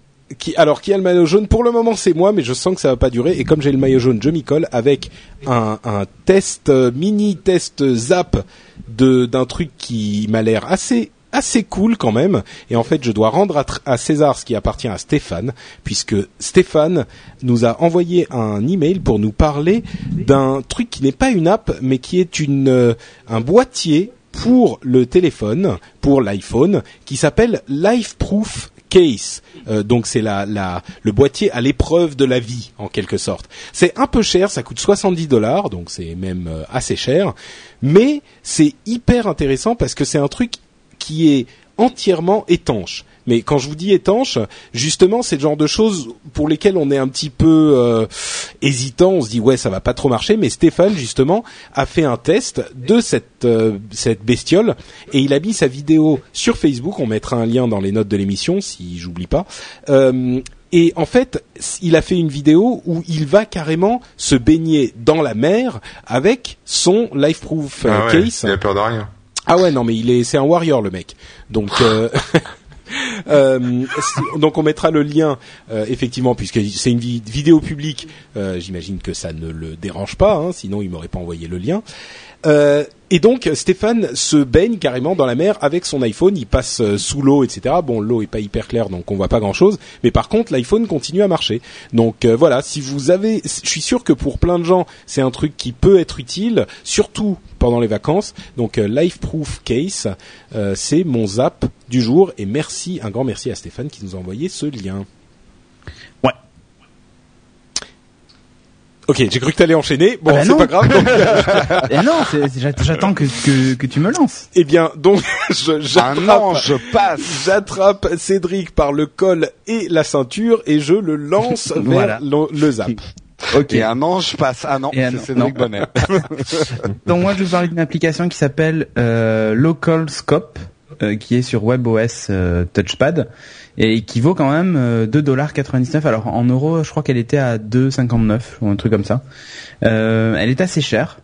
alors qui a le maillot jaune Pour le moment, c'est moi, mais je sens que ça va pas durer. Et comme j'ai le maillot jaune, je m'y colle avec un, un test euh, mini test zap de d'un truc qui m'a l'air assez assez cool quand même. Et en fait, je dois rendre à, César ce qui appartient à Stéphane, puisque Stéphane nous a envoyé un email pour nous parler d'un truc qui n'est pas une app, mais qui est une euh, un boîtier pour le téléphone, pour l'iPhone, qui s'appelle LifeProof case. Euh, donc c'est la, la, le boîtier à l'épreuve de la vie en quelque sorte. C'est un peu cher, ça coûte 70 dollars, donc c'est même euh, assez cher, mais c'est hyper intéressant parce que c'est un truc qui est entièrement étanche. Mais quand je vous dis étanche, justement, c'est le genre de choses pour lesquelles on est un petit peu euh, hésitant. On se dit ouais, ça va pas trop marcher. Mais Stéphane, justement, a fait un test de cette euh, cette bestiole et il a mis sa vidéo sur Facebook. On mettra un lien dans les notes de l'émission si j'oublie pas. Euh, et en fait, il a fait une vidéo où il va carrément se baigner dans la mer avec son Lifeproof ah case. Il a peur de rien. Ah ouais, non, mais il est, c'est un warrior le mec. Donc, euh, euh, donc on mettra le lien euh, effectivement puisque c'est une vidéo publique. J'imagine que ça ne le dérange pas, hein, sinon il m'aurait pas envoyé le lien. Euh, et donc Stéphane se baigne carrément dans la mer avec son iPhone, il passe euh, sous l'eau, etc. Bon, l'eau est pas hyper claire, donc on voit pas grand-chose, mais par contre l'iPhone continue à marcher. Donc euh, voilà, si vous avez, je suis sûr que pour plein de gens c'est un truc qui peut être utile, surtout pendant les vacances. Donc Lifeproof Case, c'est mon zap du jour et merci, un grand merci à Stéphane qui nous a envoyé ce lien. Ok, j'ai cru que t'allais enchaîner. Bon, ah bah c'est pas grave. Donc... Eh non, j'attends que, que, que, tu me lances. Eh bien, donc, j'attrape, je passe, j'attrape Cédric par le col et la ceinture et je le lance vers le, zap. Ok. Et un ange passe. Ah non, c'est Cédric Bonnet. donc moi, je vais vous parler d'une application qui s'appelle euh, Local Scope, euh, qui est sur WebOS euh, Touchpad et qui vaut quand même 2,99$. Euh, Alors en euros, je crois qu'elle était à 2,59 ou un truc comme ça. Euh, elle est assez chère.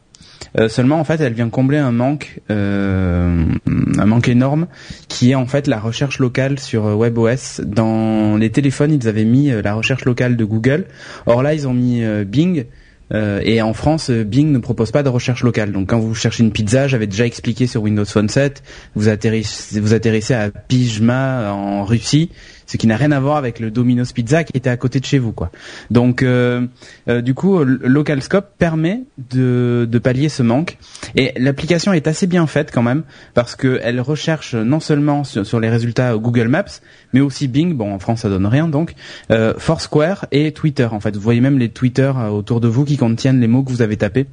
Euh, seulement en fait elle vient combler un manque euh, un manque énorme qui est en fait la recherche locale sur WebOS dans les téléphones ils avaient mis la recherche locale de Google or là ils ont mis Bing euh, et en France, Bing ne propose pas de recherche locale. Donc quand vous cherchez une pizza, j'avais déjà expliqué sur Windows Phone 7, vous atterrissez, vous atterrissez à Pijma en Russie, ce qui n'a rien à voir avec le Domino's Pizza qui était à côté de chez vous, quoi. Donc, euh, euh, du coup, LocalScope permet de, pallier ce manque. Et l'application est assez bien faite quand même parce qu'elle recherche non seulement sur, les résultats Google Maps, mais aussi Bing. Bon, en France, ça donne rien, donc euh, Foursquare et Twitter. En fait, vous voyez même les Twitter autour de vous qui contiennent les mots que vous avez tapés.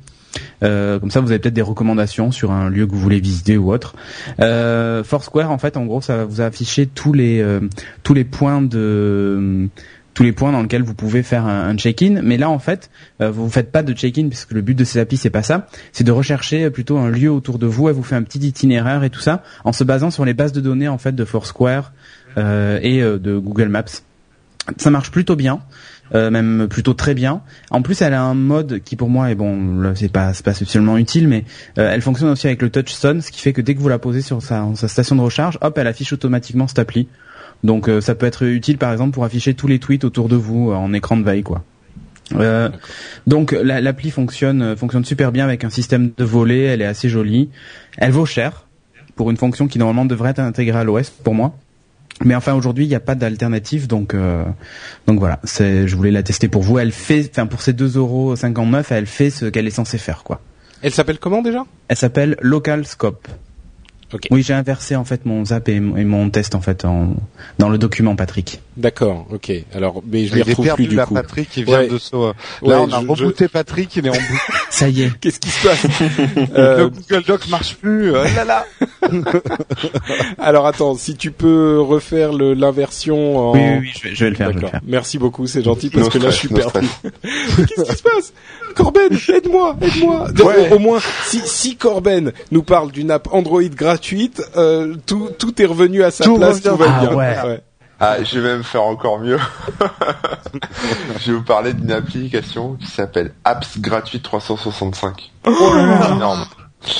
Euh, comme ça, vous avez peut-être des recommandations sur un lieu que vous voulez visiter ou autre. Euh, Foursquare, en fait, en gros, ça va vous afficher tous les euh, tous les points de tous les points dans lesquels vous pouvez faire un, check-in. Mais là, en fait, vous ne faites pas de check-in puisque le but de ces applis c'est pas ça. C'est de rechercher plutôt un lieu autour de vous. Elle vous fait un petit itinéraire et tout ça en se basant sur les bases de données en fait de Foursquare et de Google Maps. Ça marche plutôt bien. Même plutôt très bien. En plus, elle a un mode qui pour moi est bon, c'est pas c'est pas spécialement utile, mais elle fonctionne aussi avec le touchstone, ce qui fait que dès que vous la posez sur sa, station de recharge, hop, elle affiche automatiquement cette appli. Donc euh, ça peut être utile par exemple pour afficher tous les tweets autour de vous euh, en écran de veille quoi. Euh, donc l'appli fonctionne euh, fonctionne super bien avec un système de volet, elle est assez jolie. Elle vaut cher pour une fonction qui normalement devrait être intégrée à l'OS pour moi. Mais enfin aujourd'hui il n'y a pas d'alternative donc donc voilà c'est je voulais la tester pour vous elle fait enfin pour ces 2,59 euros elle fait ce qu'elle est censée faire quoi. Elle s'appelle comment déjà? Elle s'appelle Local Scope. Oui, j'ai inversé en fait mon zap et, mon test en fait en, dans le document Patrick. D'accord, ok. Alors, mais je les retrouve plus du la coup. Patrick qui vient de ce... Là, on a rebooté Patrick, il est en boucle. Ça y est. Qu'est-ce qui se passe? Euh... Le Google Doc marche plus. Oh là là. Alors attends, si tu peux refaire l'inversion. En... Oui, oui, oui, je vais, je vais le faire. Merci beaucoup, c'est gentil parce que là, je suis perdu. Qu'est-ce qui se passe? Corben, aide-moi, aide-moi. Au, moins, si, si Corben nous parle d'une app Android gratuite, euh, tout, tout est revenu à sa place, tout va ah, bien. Ouais. Ah, je vais même faire encore mieux. je vais vous parler d'une application qui s'appelle Apps Gratuite 365. Oh, énorme.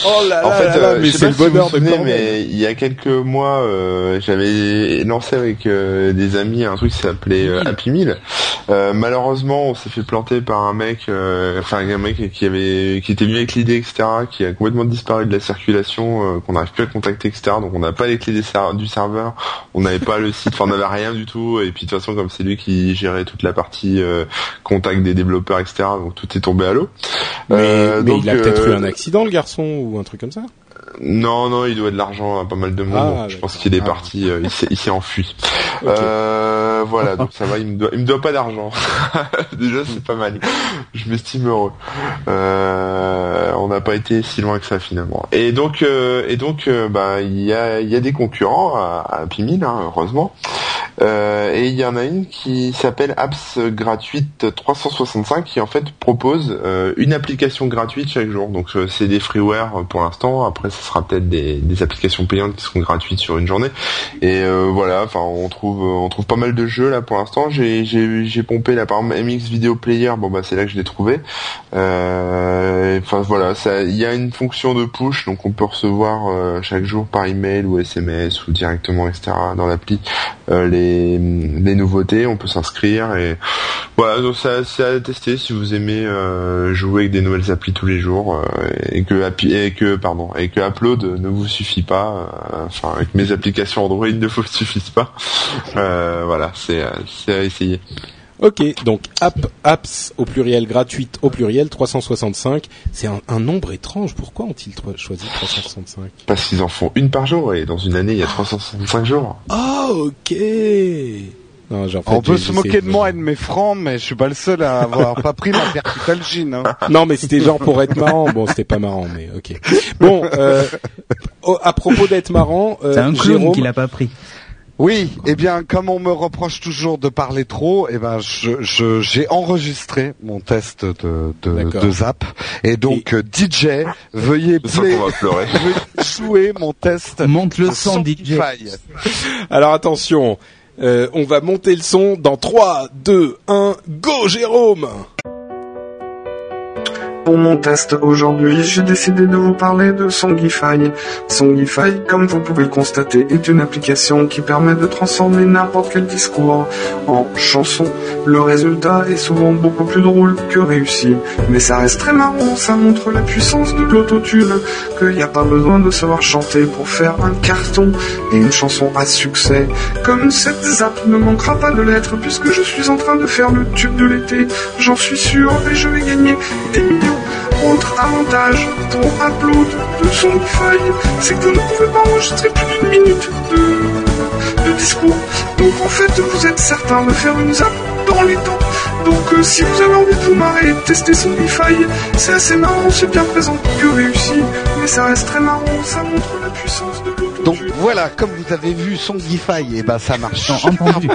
Oh là en fait, euh, mais c'est le bonheur de mais il y a quelques mois, euh, j'avais lancé avec euh, des amis un truc qui s'appelait Happy Meal. malheureusement, on s'est fait planter par un mec, enfin un mec qui avait, qui était venu avec l'idée, etc., qui a complètement disparu de la circulation, qu'on n'arrive plus à contacter, etc. Donc on n'a pas les clés du serveur, on n'avait pas le site, enfin on n'avait rien du tout. Et puis de toute façon, comme c'est lui qui gérait toute la partie contact des développeurs, etc., donc tout est tombé à l'eau. Mais, mais il a peut-être eu un accident, le garçon ou un truc comme ça non, non, il doit de l'argent à pas mal de monde. Ah, je pense qu'il est parti, euh, il s'est enfui. Euh, voilà, donc ça va, il me doit, il me doit pas d'argent. Déjà, c'est pas mal. Je m'estime heureux. Euh, on n'a pas été si loin que ça finalement. Et donc, et donc, bah, il y a, il y a des concurrents à, à Pimil, hein, heureusement. Et il y en a une qui s'appelle Apps Gratuite 365 qui en fait propose une application gratuite chaque jour. Donc c'est des freeware pour l'instant. Après, ça sera peut-être des, applications payantes qui seront gratuites sur une journée. Et euh, voilà, enfin on trouve on trouve pas mal de jeux là pour l'instant. J'ai j'ai pompé là par exemple MX Video Player. Bon bah c'est là que je l'ai trouvé. Euh, enfin voilà, il y a une fonction de push donc on peut recevoir euh, chaque jour par email ou SMS ou directement etc dans l'appli les les nouveautés. On peut s'inscrire et voilà donc c'est à tester si vous aimez jouer avec des nouvelles applis tous les jours et que et que pardon et que Upload ne vous suffit pas, euh, enfin avec mes applications Android ne vous suffisent pas. Euh, voilà, c'est à essayer. Ok, donc app, apps au pluriel, gratuite au pluriel, 365. C'est un, un, nombre étrange. Pourquoi ont-ils choisi 365 Parce qu'ils en font une par jour et dans une année il y a 365 jours. Ah ok on peut se moquer de moi et de mes francs, mais je suis pas le seul à avoir pas pris ma vertical jean. Hein. Non, mais c'était genre pour être marrant. Bon, c'était pas marrant, mais ok. Bon, euh, à propos d'être marrant, euh, c'est un clown qui l'a pas pris. Oui, eh bien, comme on me reproche toujours de parler trop, eh ben, je, j'ai enregistré mon test de, de, Zap. Et donc, DJ, veuillez, play, veuillez jouer mon test. Monte le son, DJ. Alors attention, euh, on va monter le son dans 3, 2, 1, go Jérôme pour mon test aujourd'hui, j'ai décidé de vous parler de Songify. Songify, comme vous pouvez le constater, est une application qui permet de transformer n'importe quel discours en chanson. Le résultat est souvent beaucoup plus drôle que réussi, mais ça reste très marrant, ça montre la puissance de l'autotune, qu'il n'y a pas besoin de savoir chanter pour faire un carton et une chanson à succès. Comme cette zap ne manquera pas de l'être puisque je suis en train de faire le tube de l'été, j'en suis sûr et je vais gagner des millions autre avantage pour upload de son feuille, c'est que vous ne pouvez pas enregistrer plus d'une minute de, discours. Donc en fait, vous êtes certain de faire une zap dans les temps. Donc euh, si vous avez envie de vous marrer et de tester son faille, c'est assez marrant, c'est bien présent que réussi, mais ça reste très marrant, ça montre la puissance de l'auto. Donc voilà, comme vous avez vu son Gify, et eh ben ça marche. Entendu.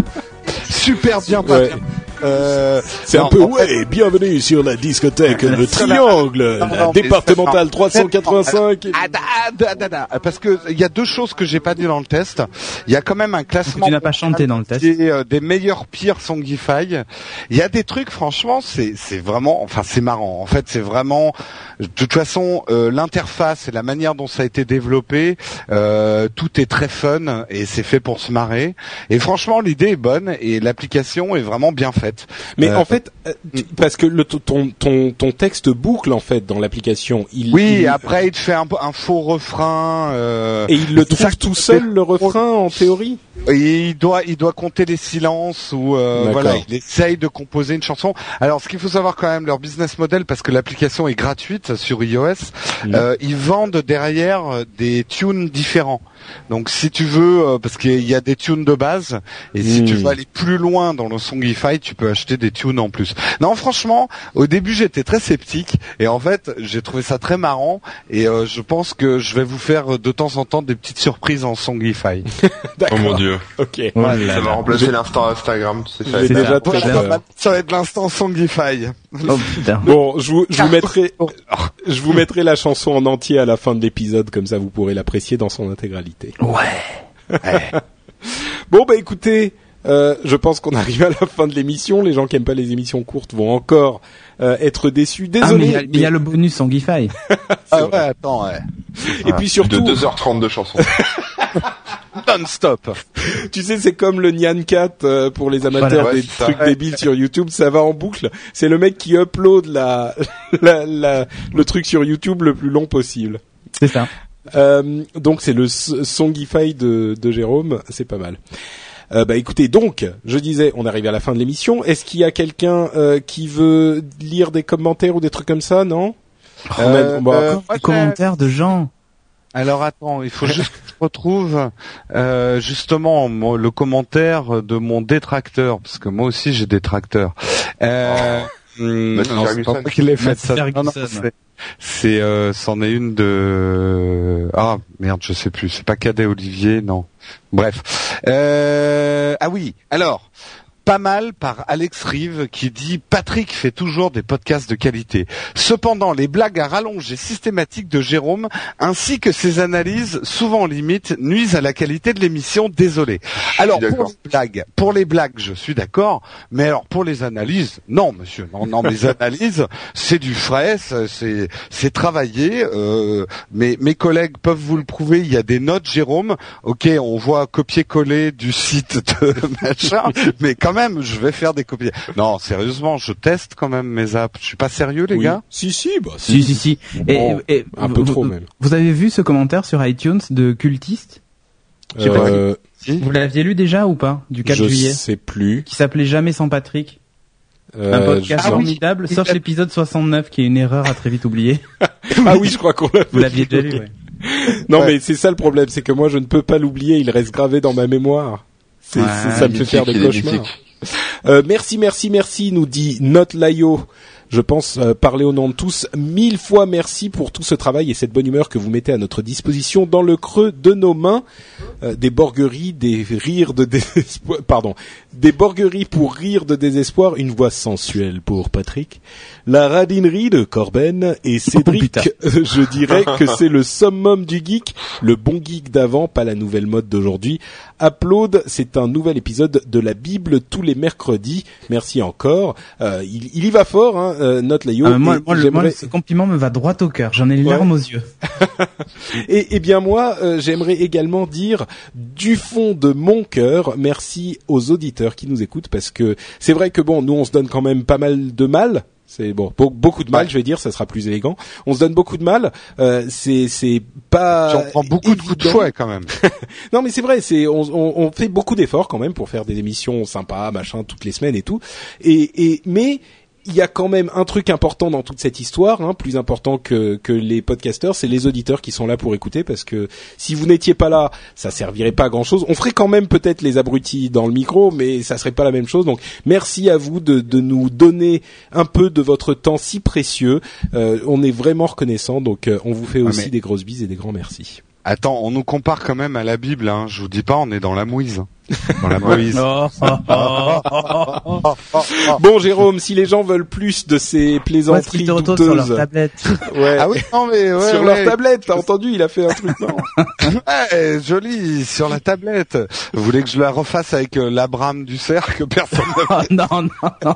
super bien Ouais. bien. Euh, C'est un non, peu en fait- ouais, bienvenue sur la discothèque le triangle, non, la non, mais départementale c'est- 385. Ah, da, da, da, da. Parce que il y a deux choses que j'ai pas dit dans le test. Il y a quand même un classement Tu n'as pas chanté dans le test. des, euh, des meilleurs pires Songify. Il y a des trucs, franchement, c'est c'est vraiment, enfin c'est marrant. En fait, c'est vraiment, de toute façon, euh, l'interface et la manière dont ça a été développé, euh, tout est très fun et c'est fait pour se marrer. Et franchement, l'idée est bonne et l'application est vraiment bien faite. Mais Euh, en fait, euh, tu- parce que le, ton, ton, ton texte boucle en fait dans l'application. Il, Oui, il- après il te fait un, un faux refrain. euh, et il le ça trouve tout seul le refrain en théorie. Et il doit, il doit compter les silences ou euh, voilà, il essaye de composer une chanson. Alors, ce qu'il faut savoir quand même, leur business model, parce que l'application est gratuite sur iOS, euh, ils vendent derrière des tunes différents. Donc, si tu veux, euh, parce qu'il y a des tunes de base, et si tu veux aller plus loin dans le Songify, tu peux acheter des tunes en plus. Non, franchement, au début, j'étais très sceptique, et en fait, j'ai trouvé ça très marrant, et euh, je pense que je vais vous faire euh, de temps en temps des petites surprises en Songify. Oh mon dieu. Ok. Ça va remplacer l'instant Instagram, sais, ça. C'est déjà ça. très. Ça va être l'instant Songify. Oh putain. Bon, je vous, je vous mettrai, je vous mettrai la chanson en entier à la fin de l'épisode, comme ça vous pourrez l'apprécier dans son intégralité. Ouais. Bon bah écoutez, euh, je pense qu'on arrive à la fin de l'émission. Les gens qui aiment pas les émissions courtes vont encore euh, être déçus. Ah, mais Désolé. il y a- mais il y a le bonus en Gify. Ah ouais, attends, ouais. Et puis De surtout, 2h30 de chansons. Non-stop. tu sais, c'est comme le Nyan Cat euh, pour les amateurs Voilà, ouais, des trucs débiles sur YouTube. Ça va en boucle. C'est le mec qui upload la, la, la- le truc sur YouTube le plus long possible. C'est ça. Euh, donc c'est le Songify de, de Jérôme, c'est pas mal. Euh, bah écoutez, donc je disais, on arrive à la fin de l'émission. Est-ce qu'il y a quelqu'un euh, qui veut lire des commentaires ou des trucs comme ça Non? On a- Euh, bon, euh, Encore moi, des commentaires de gens. Alors attends, il faut juste que je retrouve euh, justement mon- le commentaire de mon détracteur, parce que moi aussi j'ai des tracteurs. Euh, Matthew non, c'est pas moi qui l'ai fait. Matthew ça. Non, non, Ferguson. c'est- c'est, euh, c'en est une de ah merde, je sais plus. C'est pas Cadet Olivier, non. Bref. Euh, ah oui. Alors. Pas mal par Alex Rive qui dit Patrick fait toujours des podcasts de qualité. Cependant, les blagues à rallonge et systématiques de Jérôme ainsi que ses analyses, souvent limites, nuisent à la qualité de l'émission. Désolé. Alors pour les blagues, pour les blagues, je suis d'accord. Mais alors pour les analyses, non, monsieur, non, non, les analyses, c'est du frais, c'est c'est travaillé. Euh, mes mes collègues peuvent vous le prouver. Il y a des notes, Jérôme. Ok, on voit copier-coller du site de machin, mais quand même, je vais faire des copies. Non, sérieusement, je teste quand même mes apps. Je suis pas sérieux, les Oui. gars. Si si, bah Si, si, si. Et, Bon, et- un vous- peu trop même. Vous avez vu ce commentaire sur iTunes de Cultiste sais pas Euh, Vous l'aviez lu déjà ou pas Du 4 je juillet sais plus. Qui s'appelait Jamais sans Patrick. Un Euh, podcast je- Ah formidable, sauf l'épisode 69 qui est une erreur à très vite oublier. ah oui, je crois qu'on l'a. Vous l'aviez déjà lu, ouais. Non Ouais. mais c'est ça le problème, c'est que moi je ne peux pas l'oublier, il reste gravé dans ma mémoire. C'est, Ouais, c'est- ça me fait faire des cauchemars. Euh, merci, merci, merci, nous dit Note Layo. Je pense euh, parler au nom de tous. Mille fois merci pour tout ce travail et cette bonne humeur que vous mettez à notre disposition dans le creux de nos mains. Euh, des borgueries, des rires de désespoir, pardon, des borgueries pour rire de désespoir, une voix sensuelle pour Patrick, la radinerie de Corben et Cédric. putain. euh, je dirais que c'est le summum du geek, le bon geek d'avant, pas la nouvelle mode d'aujourd'hui. Upload, c'est un nouvel épisode de la Bible tous les mercredis. Merci encore. Euh, il, il y va fort, hein, euh, Note Layo. Ah, moi, moi, moi, ce compliment me va droit au cœur. J'en ai les Ouais. larmes aux yeux. Et, et bien moi, euh, j'aimerais également dire du fond de mon cœur, merci aux auditeurs qui nous écoutent parce que c'est vrai que bon, nous on se donne quand même pas mal de mal. C'est bon, be- beaucoup de mal, je vais dire, ça sera plus élégant. On se donne beaucoup de mal. Euh, c'est c'est pas. J'en prends beaucoup de coups de fouet quand même. Non mais c'est vrai, c'est on, on, on fait beaucoup d'efforts quand même pour faire des émissions sympas, machin, toutes les semaines et tout. Et, et mais il y a quand même un truc important dans toute cette histoire, hein, plus important que, que les podcasteurs, c'est les auditeurs qui sont là pour écouter, parce que si vous n'étiez pas là, ça servirait pas à grand chose. On ferait quand même peut-être les abrutis dans le micro, mais ça serait pas la même chose. Donc merci à vous de, de nous donner un peu de votre temps si précieux. Euh, on est vraiment reconnaissant, donc euh, on vous fait Ah, aussi mais- des grosses bises et des grands merci. Attends, on nous compare quand même à la Bible. Hein. Je vous dis pas, on est dans la mouise. Dans la mouise. Bon, Jérôme, si les gens veulent plus de ces plaisanteries qu'ils te retournent sur leur douteuses, tablette ouais, Ah oui, non mais ouais, sur ouais. leur tablette, t'as entendu, il a fait un truc non Ouais, joli sur la tablette. Vous voulez que je la refasse avec euh, l'Abraham du cerf que personne ne Oh, non, non, non.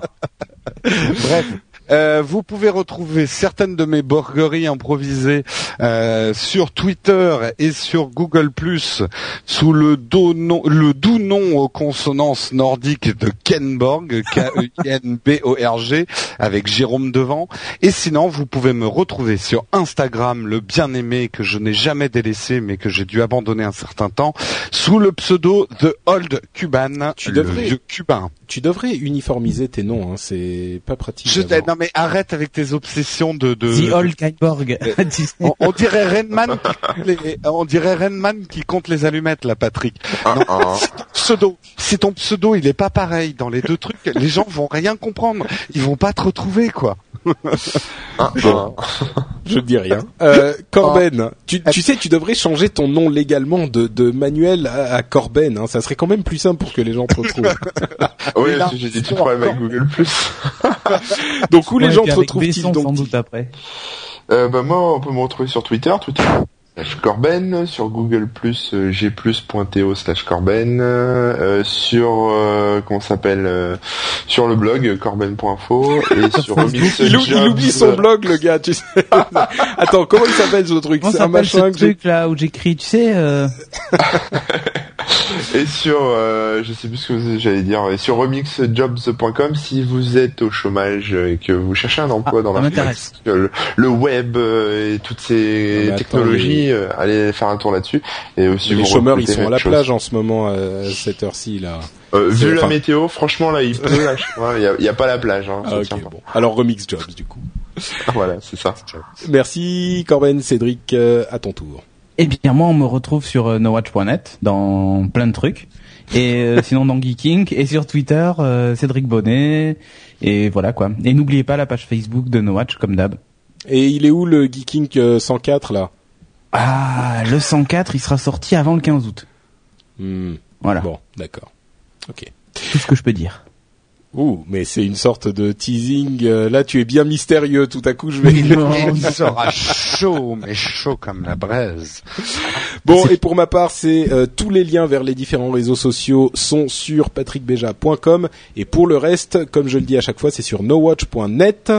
Bref. Euh, vous pouvez retrouver certaines de mes borgueries improvisées euh, sur Twitter et sur Google Plus sous le, do nom- le doux nom aux consonances nordiques de Kenborg, K-E-I-N-B-O-R-G, avec Jérôme devant. Et sinon, vous pouvez me retrouver sur Instagram, le bien-aimé que je n'ai jamais délaissé, mais que j'ai dû abandonner un certain temps, sous le pseudo The Old Cuban, Tu le devrais- vieux cubain. Tu devrais uniformiser tes noms, hein, c'est pas pratique. Je, non mais arrête avec tes obsessions de... de The Old Kyborg. Sais. on, on dirait Renman, qui compte les- on dirait Renman qui compte les allumettes là, Patrick. Ah, Non, ah. c'est ton pseudo. C'est ton pseudo, il est pas pareil dans les deux trucs. Les gens vont rien comprendre. Ils vont pas te retrouver quoi. Ah, ah. Je ne dis rien. Euh, Corben, tu, tu sais, tu devrais changer ton nom légalement de, de Manuel à, à Corben. Hein, ça serait quand même plus simple pour que les gens te retrouvent. Oui, j'ai des petits c'est problèmes avec Google+. donc où les gens te retrouvent-ils sans donc doute après. Euh, bah moi, on peut me retrouver sur Twitter, Twitter slash Corben, sur Google Plus, euh, gplus.to slash Corben, euh, sur euh, comment ça s'appelle, euh, sur le blog corben.info et sur il, ou- il Jobs, oublie son blog, le gars. Tu sais. Attends, comment il s'appelle ce truc? Comment C'est un s'appelle ce machin que truc là où j'écris, tu sais, euh... et sur euh, je sais plus ce que j'allais dire, et sur remixjobs.com si vous êtes au chômage et que vous cherchez un emploi Ah, dans m'intéresse. le, le web euh, et toutes ces Non, mais attends, technologies, euh, allez faire un tour là-dessus. Et aussi Les vous chômeurs, ils sont à la chose. plage en ce moment à cette heure-ci là. Euh, vu la météo, franchement là il pleut là, il y a, il y a pas la plage. Hein, Ah, bon. Alors remix jobs du coup. Voilà, c'est ça. Merci Corben, Cédric, euh, à ton tour. Eh bien, moi, on me retrouve sur euh, nowatch.net dans plein de trucs. Et euh, sinon dans Geeking et sur Twitter, euh, Cédric Bonnet. Et voilà quoi. Et n'oubliez pas la page Facebook de Nowatch comme d'hab. Et il est où le Geeking euh, 104 là? Ah, le 104, il sera sorti avant le 15 août. Hmm, Voilà, Bon, d'accord. Ok. tout ce que je peux dire. Ouh, mais c'est une sorte de teasing. euh, là, tu es bien mystérieux. Tout à coup, je vais. Il sera chaud, mais chaud comme la braise. Bon, et pour ma part, c'est euh, tous les liens vers les différents réseaux sociaux sont sur patrickbeja.com et pour le reste, comme je le dis à chaque fois, c'est sur nowatch.net.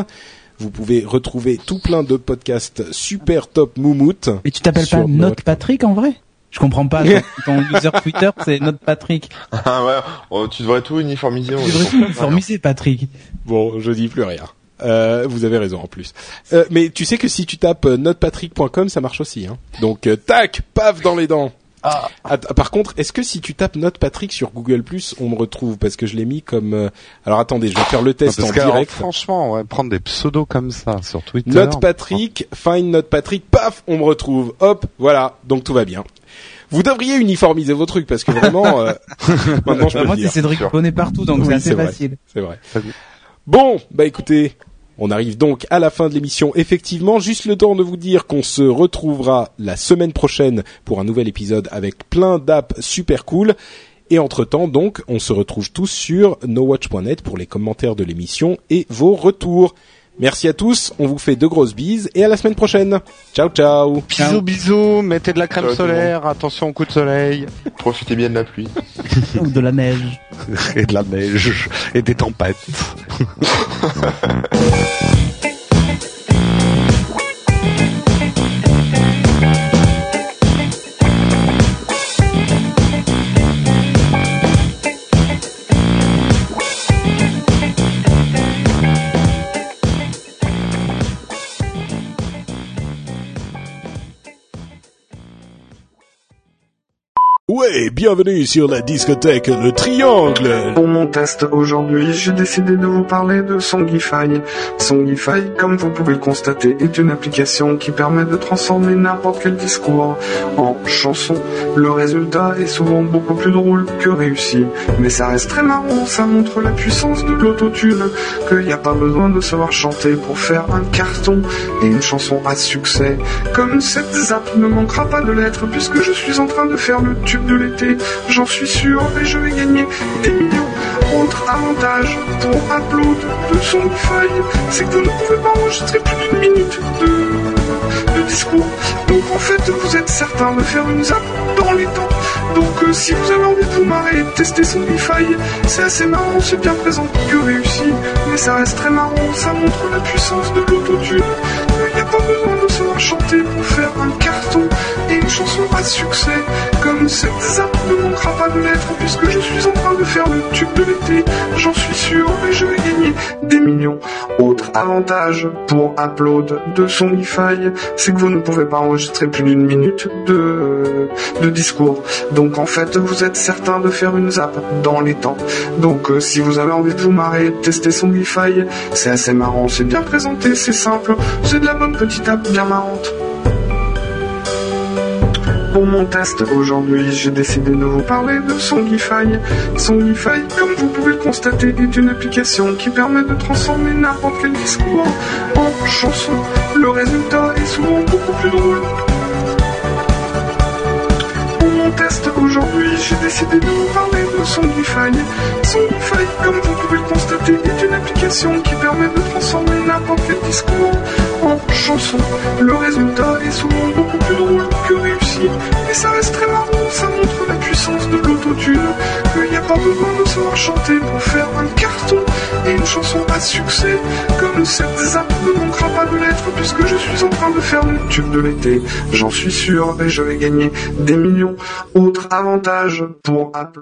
Vous pouvez retrouver tout plein de podcasts super top moumoute. Mais tu t'appelles pas Note Nowatch. Patrick en vrai? Je comprends pas. Ton, ton user Twitter, c'est Note Patrick. Ah ouais, oh, tu devrais tout uniformiser. on Tu devrais tout uniformiser, Patrick. Bon, je dis plus rien. Euh, vous avez raison en plus. Euh, mais tu sais que si tu tapes euh, notepatrick.com, ça marche aussi. Hein. Donc euh, tac, paf dans les dents. Ah, par contre, est-ce que si tu tapes Note Patrick sur Google on me retrouve? Parce que je l'ai mis comme. euh, Alors attendez, je vais faire le test Parce en que, alors, direct. franchement, ouais, prendre des pseudos comme ça sur Twitter. Note Patrick, find Note Patrick, paf, on me retrouve. Hop, voilà, donc tout va bien. Vous devriez uniformiser vos trucs parce que vraiment, euh, maintenant je peux moi, c'est. Cédric. Bonnet partout, donc Oui, c'est assez facile. C'est vrai. Bon, bah écoutez, on arrive donc à la fin de l'émission. Effectivement, juste le temps de vous dire qu'on se retrouvera la semaine prochaine pour un nouvel épisode avec plein d'apps super cool. Et entre-temps, donc, on se retrouve tous sur nowatch.net pour les commentaires de l'émission et vos retours. Merci à tous, on vous fait de grosses bises et à la semaine prochaine. Ciao ciao Bisous, bisous, mettez de la crème Ciao, solaire, attention au coup de soleil, Profitez bien de la pluie. Ou de la neige. et de la neige, et des tempêtes. ouais, bienvenue sur la discothèque Le Triangle. Pour mon test aujourd'hui, j'ai décidé de vous parler de Songify. Songify, comme vous pouvez le constater, est une application qui permet de transformer n'importe quel discours en chanson. Le résultat est souvent beaucoup plus drôle que réussi. Mais ça reste très marrant, ça montre la puissance de l'autotune, qu'il n'y a pas besoin de savoir chanter pour faire un carton et une chanson à succès. Comme cette zap ne manquera pas de l'être puisque je suis en train de faire le tube l'été, j'en suis sûr et je vais gagner des millions. Autre avantage pour upload de son feuille, c'est que vous ne pouvez pas enregistrer plus d'une minute de, discours. Donc en fait, vous êtes certain de faire une zap dans les temps. Donc euh, si vous avez envie de vous marrer et de tester son c'est assez marrant, c'est bien présent que réussi, mais ça reste très marrant, ça montre la puissance de l'autotune. Chanter pour faire un carton et une chanson à succès. Comme cette zap ne manquera pas de l'être puisque je suis en train de faire le tube de l'été, j'en suis sûr, et je vais gagner des millions. Autre avantage pour upload de son c'est que vous ne pouvez pas enregistrer plus d'une minute de, de discours. Donc en fait, vous êtes certain de faire une zap dans les temps. Donc euh, si vous avez envie de vous marrer, tester son c'est assez marrant, c'est bien présenté, c'est simple, c'est de la bonne petite bien marrante. Pour mon test aujourd'hui, j'ai décidé de vous parler de Songify. Songify, comme vous pouvez le constater, est une application qui permet de transformer n'importe quel discours en chanson. Le résultat est souvent beaucoup plus drôle aujourd'hui, j'ai décidé de vous parler de Songify. Songify, comme vous pouvez le constater, est une application qui permet de transformer n'importe quel discours en chanson. Le résultat est souvent beaucoup plus drôle que réussi, mais ça reste très marrant, ça montre la de l'autotune, qu'il n'y a pas besoin de savoir chanter pour faire un carton et une chanson à succès. Comme cette zap ne manquera pas de l'être puisque je suis en train de faire le tube de l'été. J'en suis sûr et je vais gagner des millions. Autre avantage pour Apple.